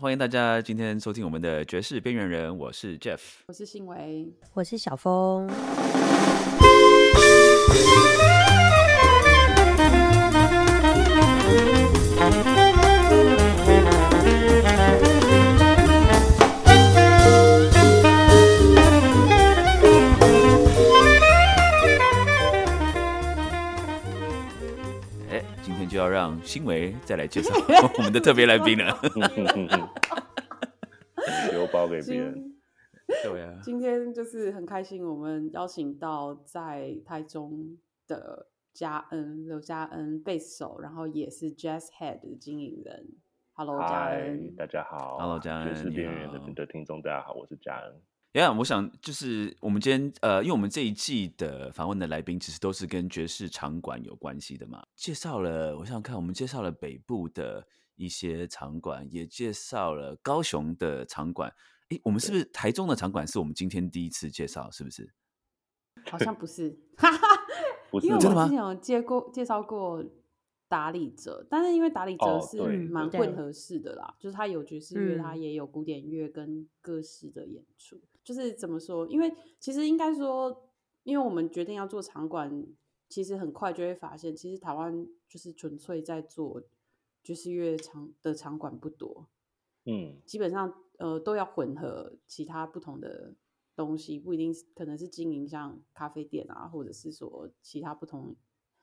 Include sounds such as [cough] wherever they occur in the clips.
欢迎大家今天收听我们的爵士边缘人，我是 Jeff，我是信维，我是小峰。[laughs] 就要让新维再来介绍 [laughs] 我们的特别来宾了。[laughs] 留包给别人。对啊，今天就是很开心，我们邀请到在台中的嘉恩刘嘉恩贝斯手，然后也是 Jazz Head 的经营人。Hello，嘉恩，大家好。Hello，嘉恩，爵士边缘的的听众，大家好，我是嘉恩。呀，我想就是我们今天呃，因为我们这一季的访问的来宾其实都是跟爵士场馆有关系的嘛，介绍了，我想想看，我们介绍了北部的一些场馆，也介绍了高雄的场馆。哎，我们是不是台中的场馆是我们今天第一次介绍？是不是？好像不是，[laughs] 不是因为我真的吗们之前有介过介绍过打理者，但是因为打理者哦是蛮对混合式的啦，就是他有爵士乐，他也有古典乐跟各式的演出。就是怎么说？因为其实应该说，因为我们决定要做场馆，其实很快就会发现，其实台湾就是纯粹在做爵士乐场的场馆不多。嗯，基本上呃都要混合其他不同的东西，不一定可能是经营像咖啡店啊，或者是说其他不同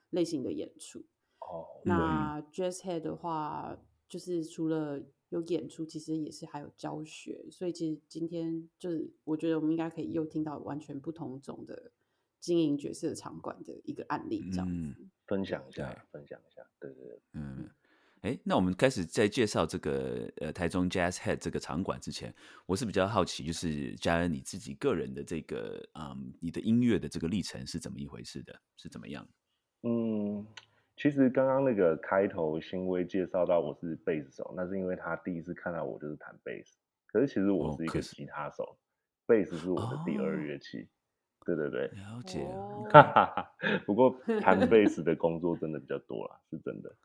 类型的演出。哦，那 Jazz Head 的话，就是除了有演出，其实也是还有教学，所以其实今天就是我觉得我们应该可以又听到完全不同种的经营角色的场馆的一个案例，这样子。嗯分享一下，分享一下，对对对，嗯，哎，那我们开始在介绍这个呃台中 Jazz Head 这个场馆之前，我是比较好奇，就是嘉恩你自己个人的这个嗯，你的音乐的这个历程是怎么一回事的？是怎么样？嗯，其实刚刚那个开头新威介绍到我是贝斯手，那是因为他第一次看到我就是弹贝斯，可是其实我是一个吉他手，贝斯是我的第二哦乐器，对对对，了解，哦哈哈哈。不过弹贝斯的工作真的比较多啦，是真的。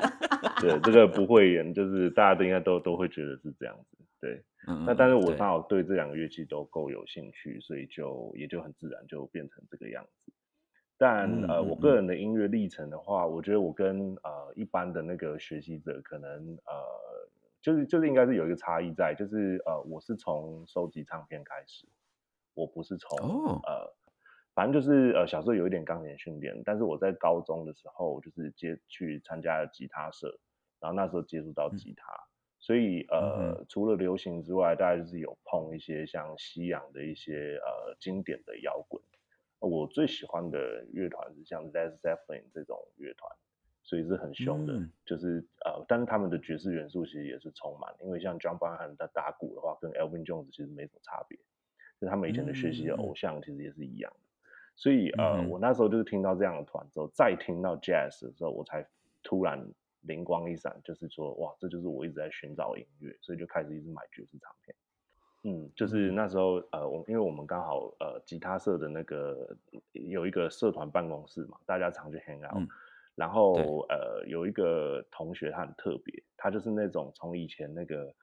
[laughs] 对，这个不会演，就是大家都应该都都会觉得是这样子。对，嗯，那但是我对刚好对这两个乐器都够有兴趣，所以就也就很自然就变成这个样子。但呃，我个人的音乐历程的话，我觉得我跟呃一般的那个学习者可能呃，就是就是应该是有一个差异在，就是呃，我是从收集唱片开始，我不是从、哦。呃，反正就是呃小时候有一点钢琴训练，但是我在高中的时候就是接去参加了吉他社，然后那时候接触到吉他，所以呃、嗯除了流行之外，大概就是有碰一些像西洋的一些呃经典的摇滚。我最喜欢的乐团是像 Led Zeppelin 这种乐团，所以是很凶的，嗯就是呃，但是他们的爵士元素其实也是充满，因为像 John Bonham 他打鼓的话，跟 Elvin Jones 其实没什么差别，就他们以前的学习的偶像其实也是一样的。所以呃，嗯我那时候就是听到这样的团之后，再听到 Jazz 的时候，我才突然灵光一闪，就是说哇，这就是我一直在寻找的音乐，所以就开始一直买爵士唱片。嗯，就是那时候呃，我因为我们刚好呃吉他社的那个有一个社团办公室嘛，大家常去 hang out，、嗯然后呃有一个同学他很特别，他就是那种从以前那个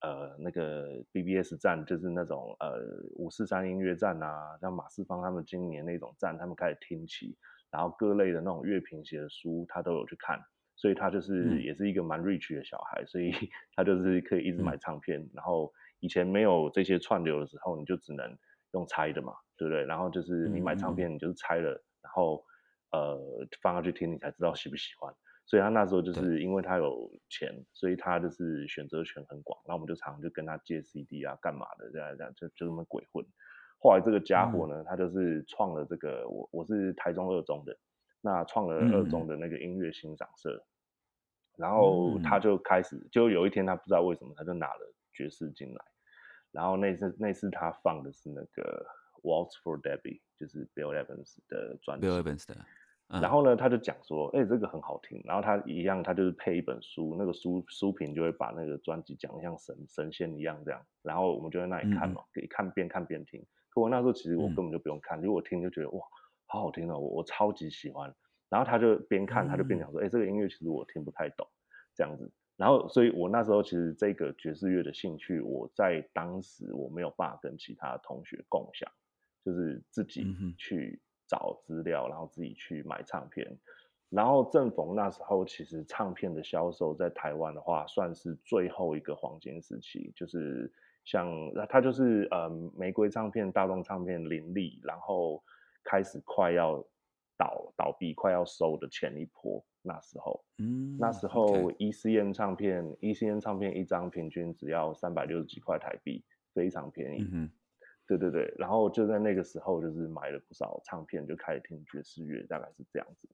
呃那个 BBS 站，就是那种呃五四三音乐站啊，像马世芳他们今年那种站，他们开始听起，然后各类的那种乐评写的书，他都有去看。所以他就是嗯。也是一个蛮 rich 的小孩，所以 [laughs] 他就是可以一直嗯买。唱片，然后以前没有这些串流的时候，你就只能用猜的嘛，对不对？然后就是你买唱片，你就是猜了，然后呃放上去听，你才知道喜不喜欢。所以他那时候就是因为他有钱，所以他就是选择权很广。然后我们就常常就跟他借 CD 啊，干嘛的这样这样就就这么鬼混。后来这个家伙呢，他就是创了这个我我是台中二中的，那创了二中的那个音乐欣赏社。然后他就开始，就有一天他不知道为什么，他就拿了爵士进来。然后那次那次他放的是那个 Waltz for Debbie，就是 Bill Evans 的专辑。Bill Evans 的，嗯然后呢，他就讲说，哎、这个很好听。然后他一样，他就是配一本书，那个书书评就会把那个专辑讲的像神神仙一样这样。然后我们就在那里看嘛，可以看边看边听。可我那时候其实我嗯根本就不用看，因为我听就觉得哇，好好听哦，我我超级喜欢。然后他就边看他就边讲说，哎、这个音乐其实我听不太懂，这样子。然后，所以我那时候其实这个爵士乐的兴趣，我在当时我没有办法跟其他同学共享，就是自己去找资料，然后自己去买唱片。然后正逢那时候，其实唱片的销售在台湾的话，算是最后一个黄金时期，就是像它就是呃玫瑰唱片、大众唱片林立，然后开始快要倒倒闭、快要收的前一波。那时候，嗯，那时候 ECN 唱片，ECN 唱片一张平均只要三百六十几块台币，非常便宜。嗯对对对。然后就在那个时候，就是买了不少唱片，就开始听爵士乐，大概是这样子。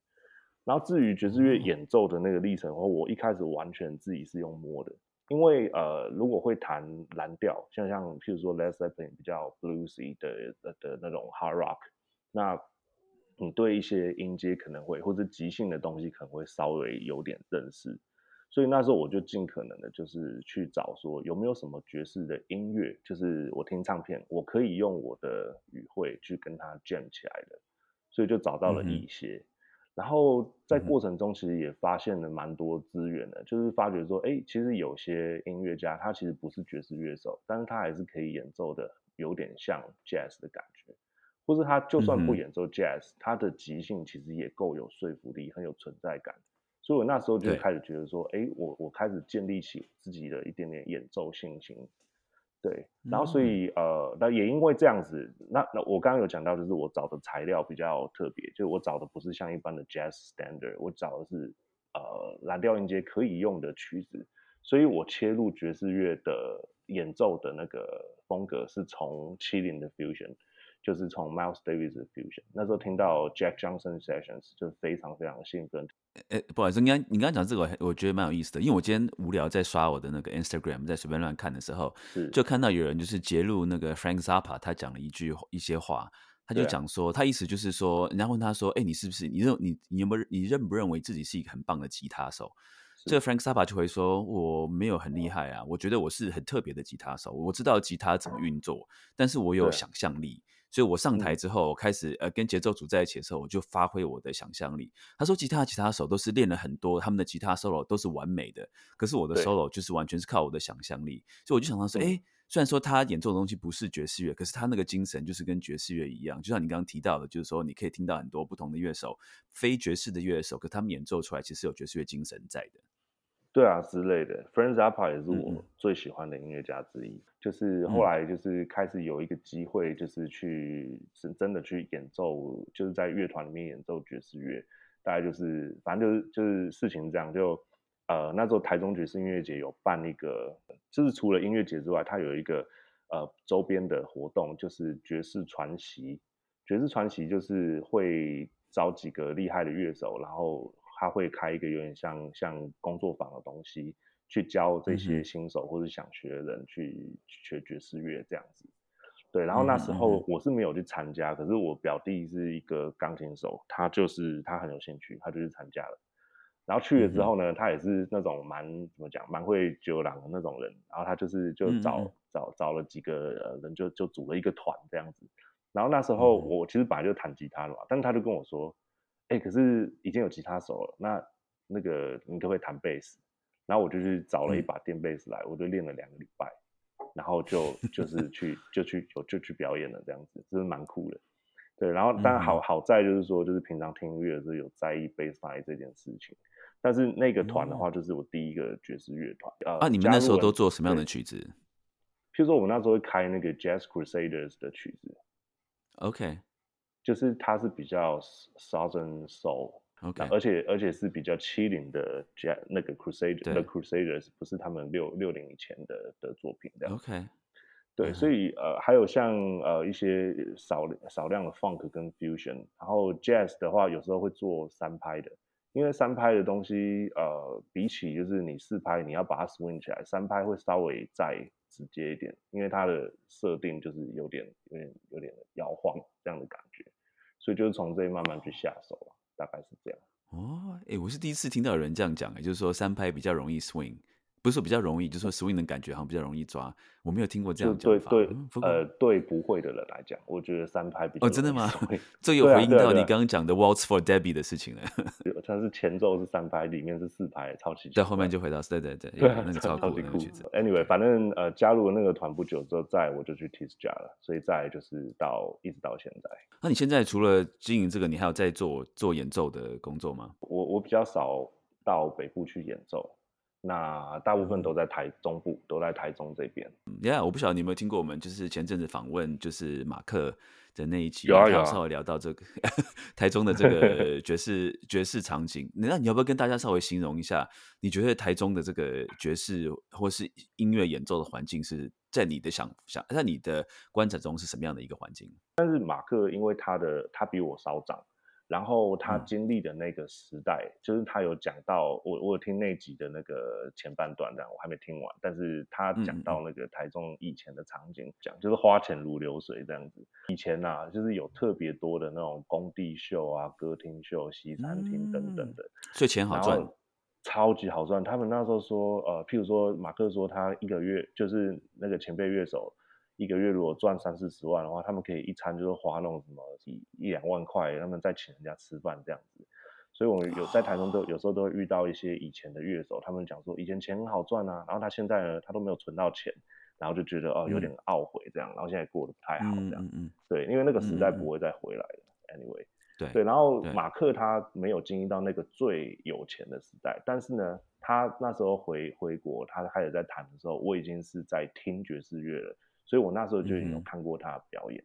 然后至于爵士乐演奏的那个历程，我一开始完全自己是用摸的，因为呃，如果会弹蓝调，像像譬如说 Led Zeppelin 比较 bluesy 的的的那种 hard rock，那你对一些音阶可能会或者即兴的东西可能会稍微有点认识，所以那时候我就尽可能的就是去找说有没有什么爵士的音乐，就是我听唱片我可以用我的语汇去跟它 jam 起来的，所以就找到了一些。然后在过程中，其实也发现了蛮多资源的，就是发觉说，哎，其实有些音乐家他其实不是爵士乐手，但是他还是可以演奏的有点像 jazz 的感觉，或是他就算不演奏 jazz，他的即兴其实也够有说服力，很有存在感。所以我那时候就开始觉得说，哎，我我开始建立起自己的一点点演奏信心。对，然后所以呃，那也因为这样子，那那我刚刚有讲到，就是我找的材料比较特别，就我找的不是像一般的 jazz standard，我找的是呃蓝调音阶可以用的曲子，所以我切入爵士乐的演奏的那个风格是从七零的 fusion。就是从 Miles Davis 的 fusion，那时候听到 Jack Johnson sessions 就非常非常的兴奋。哎，不好意思，你刚你刚刚讲这个，我觉得蛮有意思的，因为我今天无聊在刷我的那个 Instagram，在随便乱看的时候，就看到有人就是揭露那个 Frank Zappa，他讲了一句一些话，他就讲说，他意思就是说，人家问他说，哎，你是不是你认你你有没有你认不认为自己是一个很棒的吉他手？这个 Frank Zappa 就会说，我没有很厉害啊，我觉得我是很特别的吉他手，我知道吉他怎么运作，但是我有想象力。所以我上台之后，我开始呃跟节奏组在一起的时候，我就发挥我的想象力。他说，吉他吉他手都是练了很多，他们的吉他 solo 都是完美的，可是我的 solo 就是完全是靠我的想象力。所以我就想到说，哎，虽然说他演奏的东西不是爵士乐，可是他那个精神就是跟爵士乐一样。就像你刚刚提到的，就是说你可以听到很多不同的乐手，非爵士的乐手，可他们演奏出来其实有爵士乐精神在的。对啊，之类的。Frank Zappa 也是我最喜欢的音乐家之一。就是后来就是开始有一个机会，就是去是真的去演奏，就是在乐团里面演奏爵士乐。大概就是反正就是就是事情这样，就呃那时候台中爵士音乐节有办一个，就是除了音乐节之外，它有一个呃周边的活动，就是爵士传奇。爵士传奇就是会找几个厉害的乐手，然后。他会开一个有点像像工作坊的东西，去教这些新手或者想学的人去学爵士乐这样子。对，然后那时候我是没有去参加，可是我表弟是一个钢琴手，他就是他很有兴趣，他就去参加了。然后去了之后呢，他也是那种蛮怎么讲，蛮会酒廊的那种人。然后他就是就找找找了几个人，就就组了一个团这样子。然后那时候我其实本来就弹吉他的嘛，但是他就跟我说。哎，可是已经有吉他手了，那那个你可不可以弹贝斯？然后我就去找了一把电贝斯来，我就练了两个礼拜，然后就就是去就去就就去表演了，这样子，真是蛮酷的。对，然后当然好好在就是说，就是平常听音乐的时候有在意贝斯这件事情。但是那个团的话，就是我第一个爵士乐团。啊，你们那时候都做什么样的曲子？譬如说，我们那时候会开那个 Jazz Crusaders 的曲子。OK。就是它是比较 Southern Soul，OK，而且而且是比较七零的 J 那个 Crusader，The Crusaders 不是他们六六零以前的的作品的，OK，对，所以呃还有像呃一些少少量的 Funk 跟 Fusion，然后 Jazz 的话有时候会做三拍的，因为三拍的东西呃比起就是你四拍你要把它 swing 起来，三拍会稍微再。直接一点，因为它的设定就是有点、有点、有点摇晃这样的感觉，所以就是从这慢慢去下手了，大概是这样。哦，哎，我是第一次听到有人这样讲，哎，就是说三拍比较容易 swing。不是说比较容易，就是说 swing 的感觉好像比较容易抓。我没有听过这就样讲法。对对呃对不会的人来讲，我觉得三拍比较哦，真的吗？这 [laughs] 有对啊回应到你刚刚讲的 Waltz for Debbie 的事情了。[laughs] 它是前奏是三拍，里面是四拍，超级在后面就回到对对对，[laughs] 那个超级酷的那个曲子。。Anyway，反正呃加入了那个团不久之后，再我就去 T S j a 了，所以再就是到一直到现在。那你现在除了经营这个，你还有在做做演奏的工作吗？我我比较少到北部去演奏，那大部嗯分都在台中部，都在台中这边。呀、yeah,，我不晓得你有没有听过我们就是前阵子访问就是马克的那一集，有啊有啊稍微聊到这个 [laughs] 台中的这个爵士爵士场景。那你要不要跟大家稍微形容一下？你觉得台中的这个爵士或是音乐演奏的环境是在你的想想在你的观察中是什么样的一个环境？但是马克因为他的他比我稍长，然后他嗯经历的那个时代，就是他有讲到我我有听那集的那个前半段，但我还没听完。但是他讲到那个台中以前的场景，讲就是花钱如流水这样子。以前呐、啊，就是有特别多的那种工地秀啊、歌厅秀、西餐厅等等的，所以钱好赚。超级好赚。他们那时候说，呃，譬如说马克说他一个月就是那个前辈乐手一个月如果赚三四十万的话，他们可以一餐就是花那种什么一一两万块，他们再请人家吃饭这样子。所以我们有在台中都有时候都会遇到一些以前的乐手，他们讲说以前钱很好赚啊，然后他现在呢他都没有存到钱，然后就觉得哦有点懊悔这样，然后现在过得不太好这样。嗯嗯对，因为那个时代不会再回来了。Anyway。对对，然后对马克他没有经历到那个最有钱的时代，但是呢，他那时候回回国，他开始在弹的时候，我已经是在听爵士乐了，所以我那时候就已经有看过他的表演。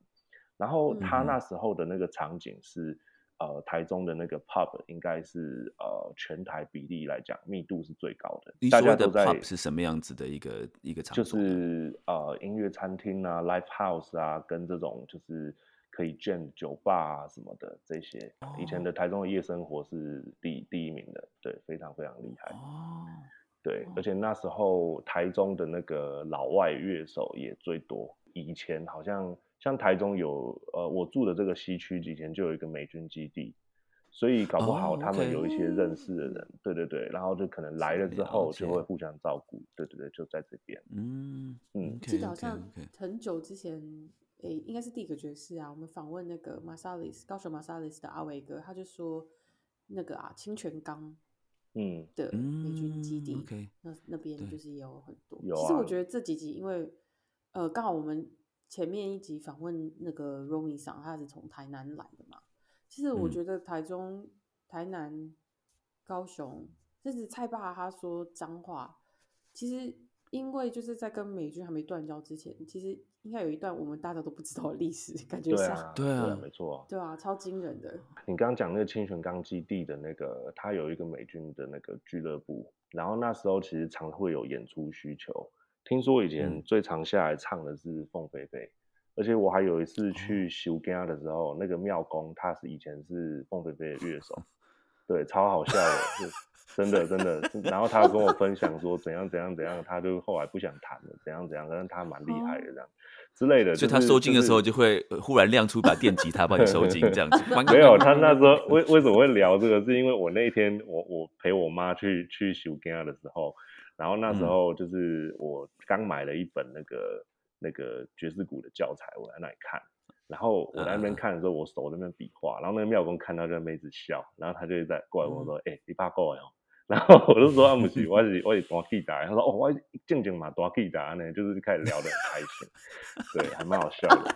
然后他那时候的那个场景是，呃，台中的那个 pub 应该是呃全台比例来讲密度是最高的，大家都在 pub 是什么样子的一个一个场就所呢？是呃音乐餐厅啊、live house 啊，跟这种就是可以 jam 酒吧啊什么的这些。以前的台中的夜生活是第第一名的，对，非常非常厉害。哦，对，而且那时候台中的那个老外乐手也最多。以前好像像台中有呃，我住的这个西区以前就有一个美军基地，所以搞不好哦他们有一些认识的人，对对对，然后就可能来了之了后就解。会互相照顾，对对对，就在这边。嗯嗯记得好像很久之前，诶，应该是第一个爵士啊，我们访问那个马萨里斯，高雄马萨里斯的阿伟哥，他就说那个啊，清泉岗嗯，的美军基嗯地那那边就是也有很多。有啊其实我觉得这几集，因为呃，刚好我们前面一集访问那个 Romy 桑，他是从台南来的嘛。其实我嗯觉得台中、台南、高雄，甚至蔡爸他说脏话，其实因为就是在跟美军还没断交之前，其实应该有一段我们大家都不知道的历史，感觉上，对啊，对啊没错。对啊，超惊人的。你刚刚讲那个清泉岗基地的那个，它有一个美军的那个俱乐部，然后那时候其实常会有演出需求。听说以前嗯最常下来唱的是凤飞飞，而且我还有一次去修家的时候，那个庙公他是以前是凤飞飞的乐手，[laughs] 对，超好笑的，就真的真的。然后他跟我分享说怎样怎样怎样，他就后来不想谈了，怎样怎样，但是他蛮厉害的这样之类的。所以他收金的时候就会呃忽然亮出一把电吉他帮你收金，[laughs] 这样子。没有，他那时候为为什么会聊这个？是因为我那一天我我陪我妈去去修家的时候，然后那时嗯候就是我刚买了一本那个那个爵士鼓的教材，我在那里看。然后我在那边嗯看的时候，我手在那边比划，然后那个庙公看到就在那边一直笑，然后他就在过来跟我嗯说：“哎、你爸过来哦。”然后我就说：“啊，不是，我是我是大 key 打。”他说：“哦，我静静嘛大 key 打呢，就是开始聊得很开心，对，还蛮好笑的。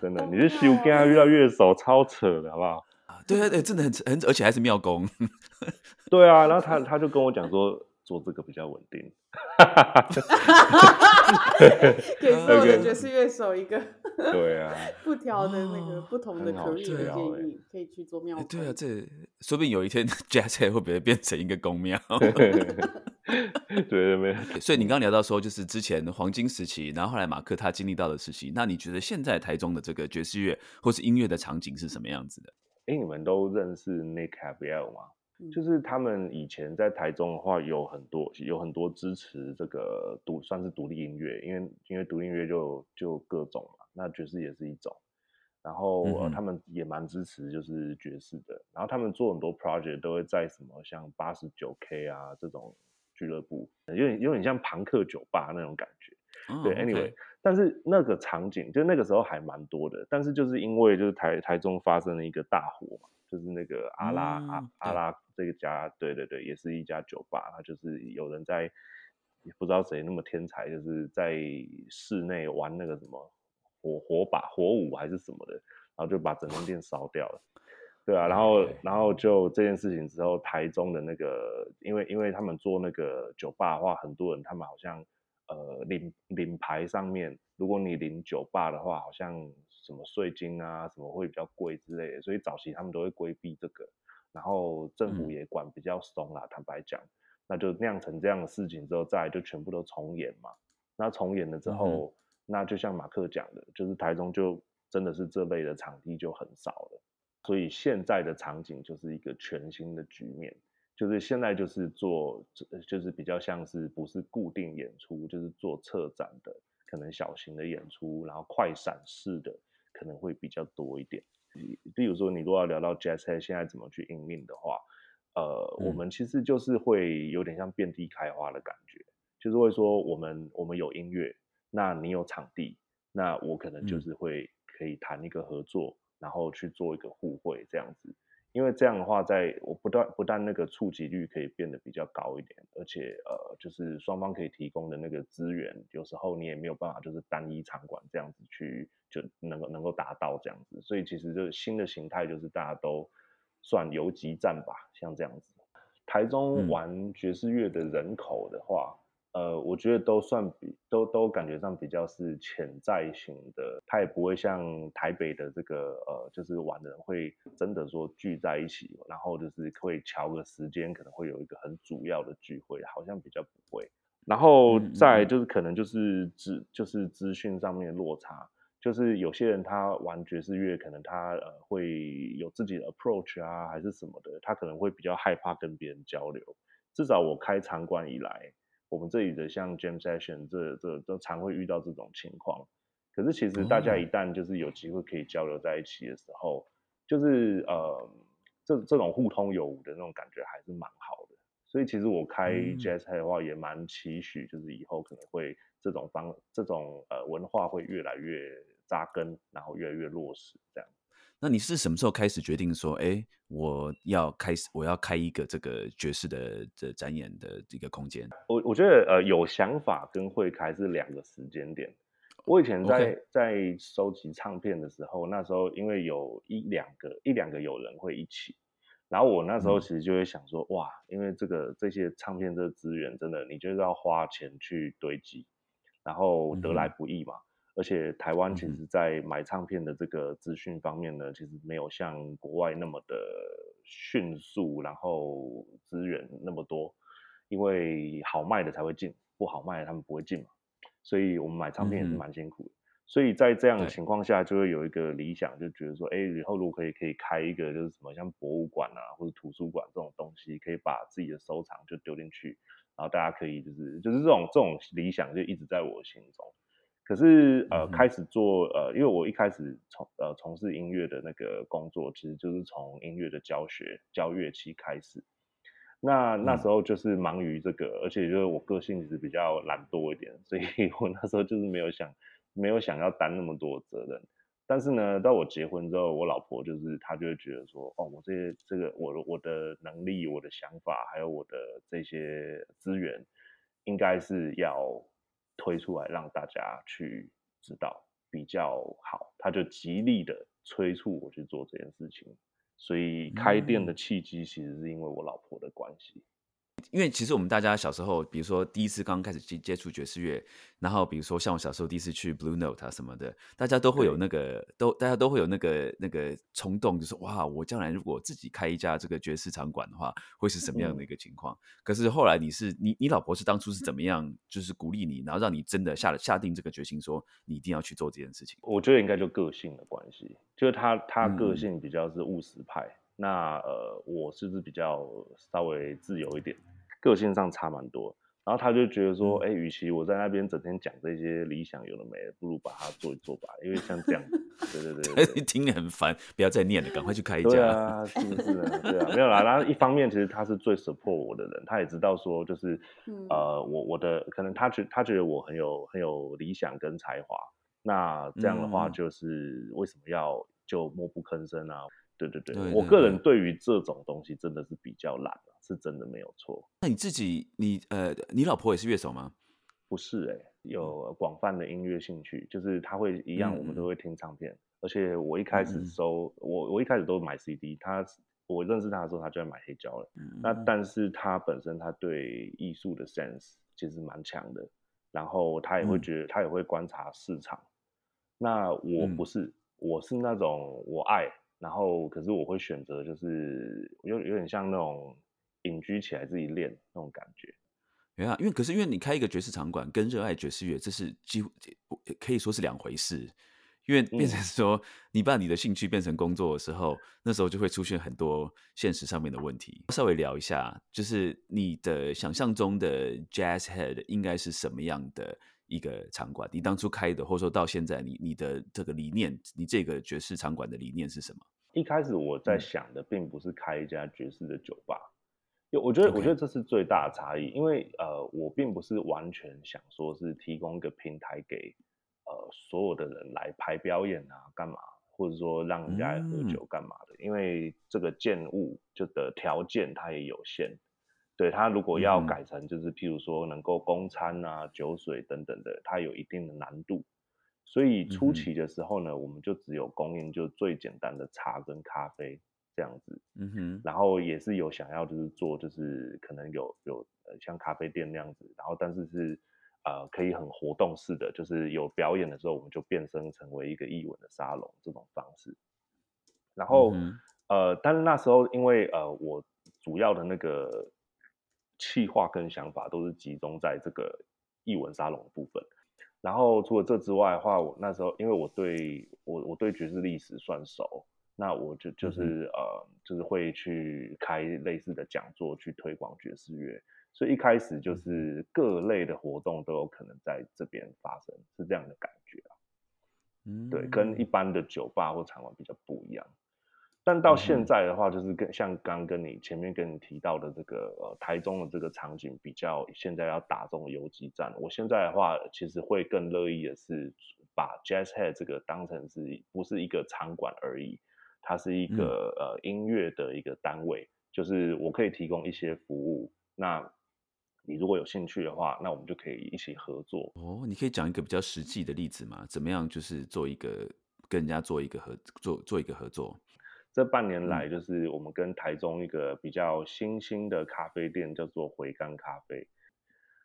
真的，你是修 [laughs] 家遇到乐手超扯的，好不好？对对对，真的很很，而且还是妙工。[laughs] 对啊，然后他他就跟我讲说，做这个比较稳定。[laughs] 给所有的爵士乐手一个 [laughs] 对啊，不调的那个哦不同的很好可以的建议，可以去做庙哎对啊，会这说不定有一天 [laughs] jazz 会不会变成一个公庙？对对没有。所以你刚刚聊到说，就是之前黄金时期，然后后来马克他经历到的时期，那你觉得现在台中的这个爵士乐或是音乐的场景是什么样子的？哎，你们都认识 Nick Habiel 吗？嗯就是他们以前在台中的话，有很多有很多支持这个独算是独立音乐，因为因为独立音乐就就各种嘛，那爵士也是一种。然后、他们也蛮支持就是爵士的，然后他们做很多 project 都会在什么像八十九 K 啊这种俱乐部，有点有点像朋克酒吧那种感觉。哦对，anyway，但是那个场景就那个时候还蛮多的，但是就是因为就是台台中发生了一个大火嘛，就是那个阿拉、阿嗯阿拉这个家，对对对，也是一家酒吧，他就是有人在也不知道谁那么天才，就是在室内玩那个什么火火把火舞还是什么的，然后就把整间店烧掉了。对啊，然后然后就这件事情之后，台中的那个，因为因为他们做那个酒吧的话，很多人他们好像呃领领牌上面，如果你领酒吧的话，好像什么税金啊什么会比较贵之类的，所以早期他们都会规避这个，然后政府嗯也管比较松啦，坦白讲，那就酿成这样的事情之后，再来就全部都重演嘛。那重演了之后，那就像马克讲的，就是台中就真的是这类的场地就很少了。所以现在的场景就是一个全新的局面，就是现在就是做，呃就是比较像是不是固定演出，就是做策展的，可能小型的演出，然后快闪式的可能会比较多一点。比比如说，你如果要聊到 Jazz Head 现在怎么去应命的话，呃，我嗯们其实就是会有点像遍地开花的感觉，就是会说我们我们有音乐，那你有场地，那我可能就嗯是会可以谈一个合作，然后去做一个互惠这样子。因为这样的话在，我不断不但那个触及率可以变得比较高一点，而且呃，就是双方可以提供的那个资源，有时候你也没有办法就是单一场馆这样子去就能够能够达到这样子，所以其实就是新的形态就是大家都算游击战吧，像这样子。台中嗯玩爵士乐的人口的话，呃，我觉得都算比都都感觉上比较是潜在型的，它也不会像台北的这个呃，就是玩的人会真的说聚在一起，然后就是会瞧个时间，可能会有一个很主要的聚会，好像比较不会。然后再就是可能就是资就是资讯上面的落差，就是有些人他玩爵士乐，可能他呃会有自己的 approach 啊，还是什么的，他可能会比较害怕跟别人交流。至少我开场馆以来，我们这里的像 jam session 这这都常会遇到这种情况。可是其实大家哦一旦就是有机会可以交流在一起的时候，就是呃这这种互通有无的那种感觉还是蛮好的。所以其实我开嗯 jazz head 的话也蛮期许，就是以后可能会这种方这种呃文化会越来越扎根，然后越来越落实这样。那你是什么时候开始决定说，哎，我要开始我要开一个这个爵士的的展演的一个空间？我我觉得呃有想法跟会开是两个时间点。我以前在在收集唱片的时候，那时候因为有一两个一两个友人会一起，然后我那时候嗯其实就会想说，哇，因为这个这些唱片这资源真的你就是要花钱去堆积，然后得来不易嘛。而且台湾其实，在买唱片的这个资讯方面呢，其实没有像国外那么的迅速，然后资源那么多。因为好卖的才会进，不好卖的他们不会进嘛。所以我们买唱片也是蛮辛苦的。所以在这样的情况下，就会有一个理想，就觉得说，哎，以后如果可以可以开一个就是什么像博物馆啊，或者图书馆这种东西，可以把自己的收藏就丢进去，然后大家可以就是就是这种这种理想就一直在我心中。可是呃，嗯开始做呃，因为我一开始从呃从事音乐的那个工作，其实就是从音乐的教学教乐器开始。那那嗯时候就是忙于这个，而且就是我个性其实比较懒惰一点，所以 [laughs] 我那时候就是没有想没有想要担那么多责任。但是呢，到我结婚之后，我老婆就是她就会觉得说，哦，我这些这个我的我的能力、我的想法，还有我的这些资源，应该是要推出来让大家去知道比较好。他就极力的催促我去做这件事情。所以开店的嗯契机其实是因为我老婆的关系。因为其实我们大家小时候，比如说第一次刚开始接接触爵士乐，然后比如说像我小时候第一次去 Blue Note 啊什么的，大家都会有那个都大家都会有那个那个冲动，就是哇，我将来如果自己开一家这个爵士场馆的话，会是什么样的一个情况？可是后来你是你你老婆是当初是怎么样，就是鼓励你，然后让你真的下了下定这个决心，说你一定要去做这件事情。我觉得应该就个性的关系，就是他他嗯个性比较是务实派，那呃我是不是比较稍微自由一点，个性上差蛮多。然后他就觉得说，哎，与其我在那边整天讲这些理想有的没的，不如把它做一做吧。因为像这样，对对 [laughs] 对，听你很烦，不要再念了，赶快去开一家。对啊，是不是？对啊，没有啦。然后一方面，其实他是最 support 我的人，他也知道说，就是呃，我我的可能他觉他觉得我很有很有理想跟才华，那这样的话，就是为什么要就默不吭声啊？对对对，我个人对于这种东西真的是比较懒。是真的没有错。那你自己，你呃，你老婆也是乐手吗？不是哎，有广泛的音乐兴趣，就是他会一样，我们都会听唱片。而且我一开始收我，我一开始都买 CD。他我认识他的时候，他就在买黑胶了。嗯那但是他本身他对艺术的 sense 其实蛮强的，然后他也会觉得他也会观察市场。那我不是，我是那种我爱，然后可是我会选择就是有有点像那种。隐居起来自己练那种感觉，对啊，因为可是因为你开一个爵士场馆跟热爱爵士乐，这是几乎可以说是两回事。因为变成说你把你的兴趣变成工作的时候，那时候就会出现很多现实上面的问题。稍微聊一下，就是你的想象中的 Jazz Head 应该是什么样的一个场馆？你当初开的，或者说到现在，你你的这个理念，你这个爵士场馆的理念是什么？一开始我在想的并不是开一家爵士的酒吧。我觉得，我觉得这是最大的差异，因为呃，我并不是完全想说是提供一个平台给呃所有的人来拍表演啊，干嘛，或者说让人家来喝酒干嘛的，因为这个建物就的条件它也有限，对它如果要改成就是譬如说能够供餐啊、酒水等等的，它有一定的难度，所以初期的时候呢，我们就只有供应就最简单的茶跟咖啡。这样子，嗯哼，然后也是有想要就是做，就是可能有有呃像咖啡店那样子，然后但是是呃可以很活动式的，就是有表演的时候我们就变身成为一个艺文的沙龙这种方式。然后呃，但是那时候因为呃我主要的那个企划跟想法都是集中在这个艺文沙龙部分。然后除了这之外的话，我那时候因为我对我我对爵士历史算熟。那我就就是呃，就是会去开类似的讲座，去推广爵士乐。所以一开始就是各类的活动都有可能在这边发生，是这样的感觉啊。嗯，对，跟一般的酒吧或场馆比较不一样。但到现在的话，就是跟像刚跟你前面跟你提到的这个呃台中的这个场景比较，现在要打这种游击战。我现在的话，其实会更乐意的是把 Jazz Head 这个当成是不是一个场馆而已。它是一个呃音乐的一个单位，就是我可以提供一些服务。那你如果有兴趣的话，那我们就可以一起合作。哦，你可以讲一个比较实际的例子吗？怎么样就是做一个跟人家做一个合做做一个合作？这半年来，就是我们跟台中一个比较新兴的咖啡店叫做回甘咖啡。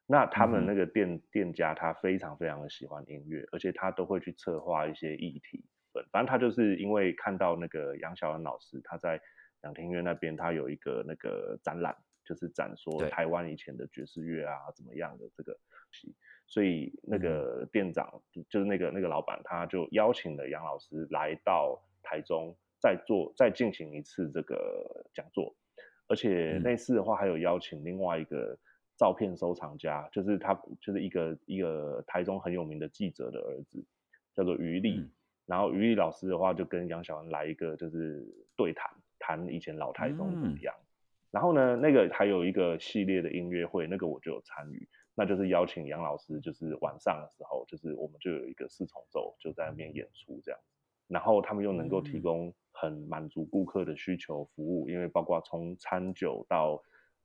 那他们那个店店家他非常非常的喜欢音乐，而且他都会去策划一些议题。反正他就是因为看到那个杨小恩老师，他在两厅院那边，他有一个那个展览，就是展说台湾以前的爵士乐啊怎么样的这个，所以那个店长就是那个那个老板，他就邀请了杨老师来到台中，再做再进行一次这个讲座，而且那次的话还有邀请另外一个照片收藏家，就是他就是一个一个台中很有名的记者的儿子，叫做余力。然后于力老师的话就跟杨小文来一个就是对谈，谈以前老台中怎么样。然后呢，那个还有一个系列的音乐会，那个我就有参与，那就是邀请杨老师，就是晚上的时候，就是我们就有一个四重奏就在那边演出这样。然后他们又能够提供很满足顾客的需求服务，因为包括从餐酒到。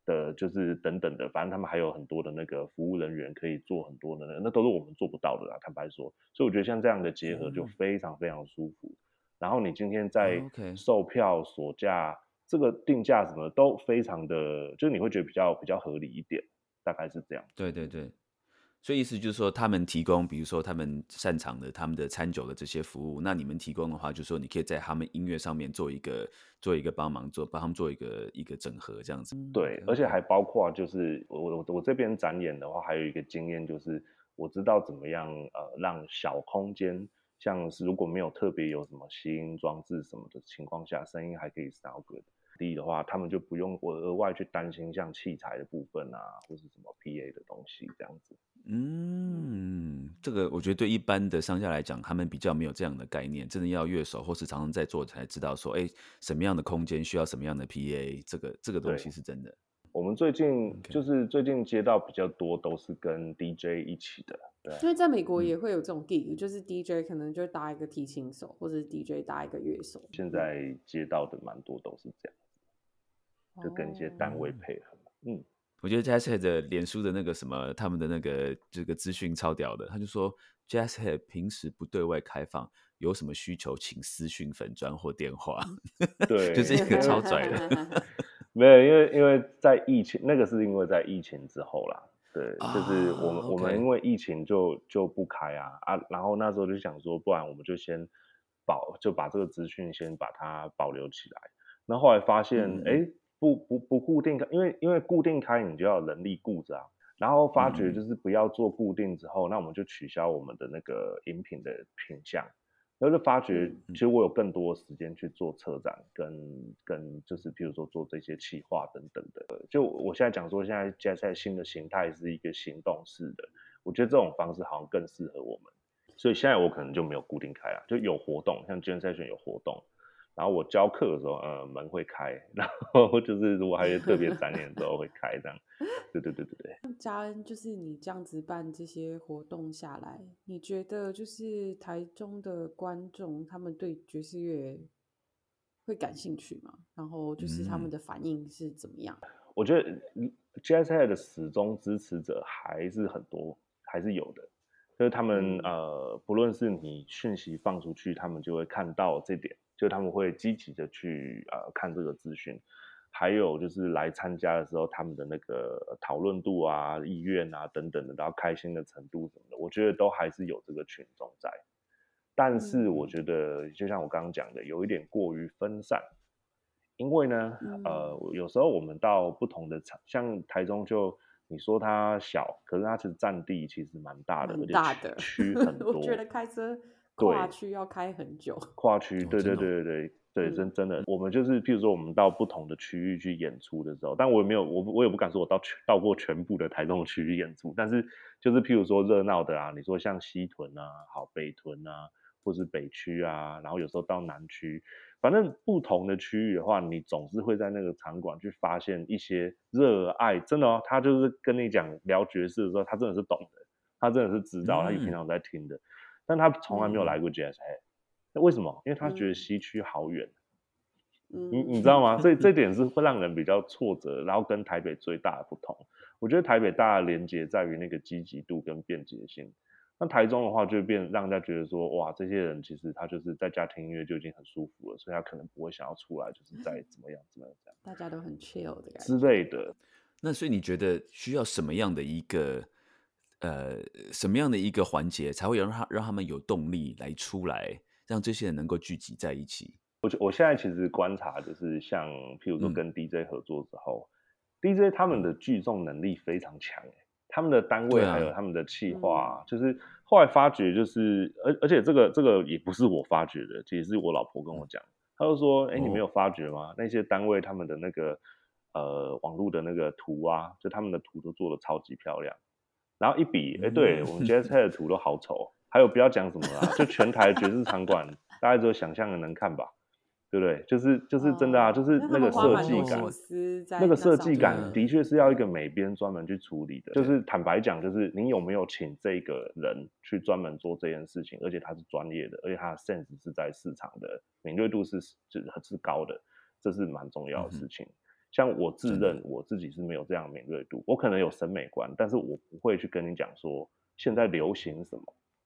的就是等等的，反正他们还有很多的那个服务人员可以做很多的，那那都是我们做不到的啦。坦白说，所以我觉得像这样的结合就非常非常舒服。然后你今天在售票锁价这个定价什么都非常的，就是你会觉得比较比较合理一点，大概是这样。对对对。所以意思就是说，他们提供，比如说他们擅长的、他们的餐酒的这些服务，那你们提供的话，就是说你可以在他们音乐上面做一个、做一个帮忙，做帮他们做一个一个整合，这样子。对，而且还包括就是我我我这边展演的话，还有一个经验就是，我知道怎么样呃让小空间，像是如果没有特别有什么吸音装置什么的情况下，声音还可以 sound good。低的话，他们就不用我额外去担心像器材的部分啊，或是什么 PA 的东西这样子。嗯，这个我觉得对一般的商家来讲，他们比较没有这样的概念，真的要乐手或是常常在做才知道说，哎，什么样的空间需要什么样的 PA，这个这个东西是真的。我们最近就是最近接到比较多都是跟 DJ 一起的，对。因为在美国也会有这种 gig，就是 DJ 可能就搭一个提琴手，或者是 DJ 搭一个乐手。现在接到的蛮多都是这样子，就跟一些单位配合。嗯，我觉得 Jazzhead 的脸书的那个什么，他们的那个这个资讯超屌的，他就说 Jazzhead 平时不对外开放，有什么需求请私讯粉砖或电话。[laughs] 对，就是一个超拽的。[laughs] 没有，因为因为在疫情，那个是因为在疫情之后啦，对，就是我们我们因为疫情就就不开啊啊，然后那时候就想说，不然我们就先保就把这个资讯先把它保留起来，那后来发现，哎，不不不固定开，因为因为固定开你就要人力顾着啊，然后发觉就是不要做固定之后，那我们就取消我们的那个饮品的品项。然后就发觉，其实我有更多时间去做车展，跟跟就是，譬如说做这些企划等等的。就我现在讲说，现在加在新的形态是一个行动式的，我觉得这种方式好像更适合我们。所以现在我可能就没有固定开了，就有活动，像今天赛选有活动。然后我教课的时候，呃，门会开，[laughs] 然后就是如果还有特别展演的时候会开这样。对对对对对。[laughs] 嘉恩，就是你这样子办这些活动下来，你觉得就是台中的观众他们对爵士乐会感兴趣吗？然后就是他们的反应是怎么样？我觉得 Jazz Head 的始终支持者还是很多，还是有的。就是他们呃，不论是你讯息放出去，他们就会看到这点。就他们会积极的去呃看这个资讯，还有就是来参加的时候，他们的那个讨论度啊、意愿啊等等的，然后开心的程度什么的，我觉得都还是有这个群众在。但是我觉得，就像我刚刚讲的，有一点过于分散，因为呢，呃，有时候我们到不同的场，像台中就你说它小，可是它其实占地其实蛮大的，大的区 [laughs] 很多。我觉得开车。跨区要开很久，[laughs] 跨区对对对对对对，真真的，我们就是譬如说我们到不同的区域去演出的时候，但我也没有我我也不敢说我到全到过全部的台中区域演出，但是就是譬如说热闹的啊，你说像西屯啊，好北屯啊，或是北区啊，然后有时候到南区，反正不同的区域的话，你总是会在那个场馆去发现一些热爱，真的哦，他就是跟你讲聊爵士的时候，他真的是懂的，他真的是知道，他平常在听的。但他从来没有来过 Jazz，那为什么？因为他觉得西区好远，你 [laughs] 你知道吗？所以这点是会让人比较挫折，然后跟台北最大的不同。我觉得台北大的连接在于那个积极度跟便捷性，那台中的话就变让人家觉得说，哇，这些人其实他就是在家听音乐就已经很舒服了，所以他可能不会想要出来，就是在怎么样怎么样这样。大家都很 chill 的感觉之类的。那所以你觉得需要什么样的一个？呃，什么样的一个环节才会让他让他们有动力来出来，让这些人能够聚集在一起？我我现在其实观察就是，像譬如说跟 DJ 合作之后，DJ 他们的聚众能力非常强，他们的单位还有他们的企划，就是后来发觉，就是而而且这个这个也不是我发觉的，其实是我老婆跟我讲，她就说，哎，你没有发觉吗？那些单位他们的那个呃网络的那个图啊，就他们的图都做的超级漂亮。然后一比，哎，对我们 Jazz Head 的图都好丑，还有不要讲什么啦，就全台爵士场馆，大家只有想象的能看吧，对不对？就是就是真的啊，就是那个设计感，那个设计感的确是要一个美编专门去处理的。就是坦白讲，就是你有没有请这个人去专门做这件事情，而且他是专业的，而且他的 sense 是在市场的敏锐度是是是高的，这是蛮重要的事情。像我自认我自己是没有这样敏锐度，我可能有审美观，但是我不会去跟你讲说现在流行什么，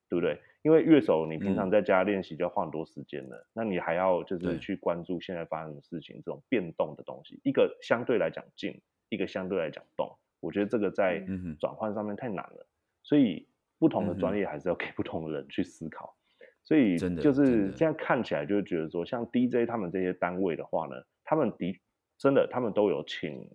对不对？因为乐手你平常在家练习就要花很多时间了，那你还要就是去关注现在发生的事情，这种变动的东西，一个相对来讲静，一个相对来讲动，我觉得这个在转换上面太难了，所以不同的专业还是要给不同的人去思考，所以就是现在看起来就觉得说，像 DJ 他们这些单位的话呢，他们的。真的，他们都有请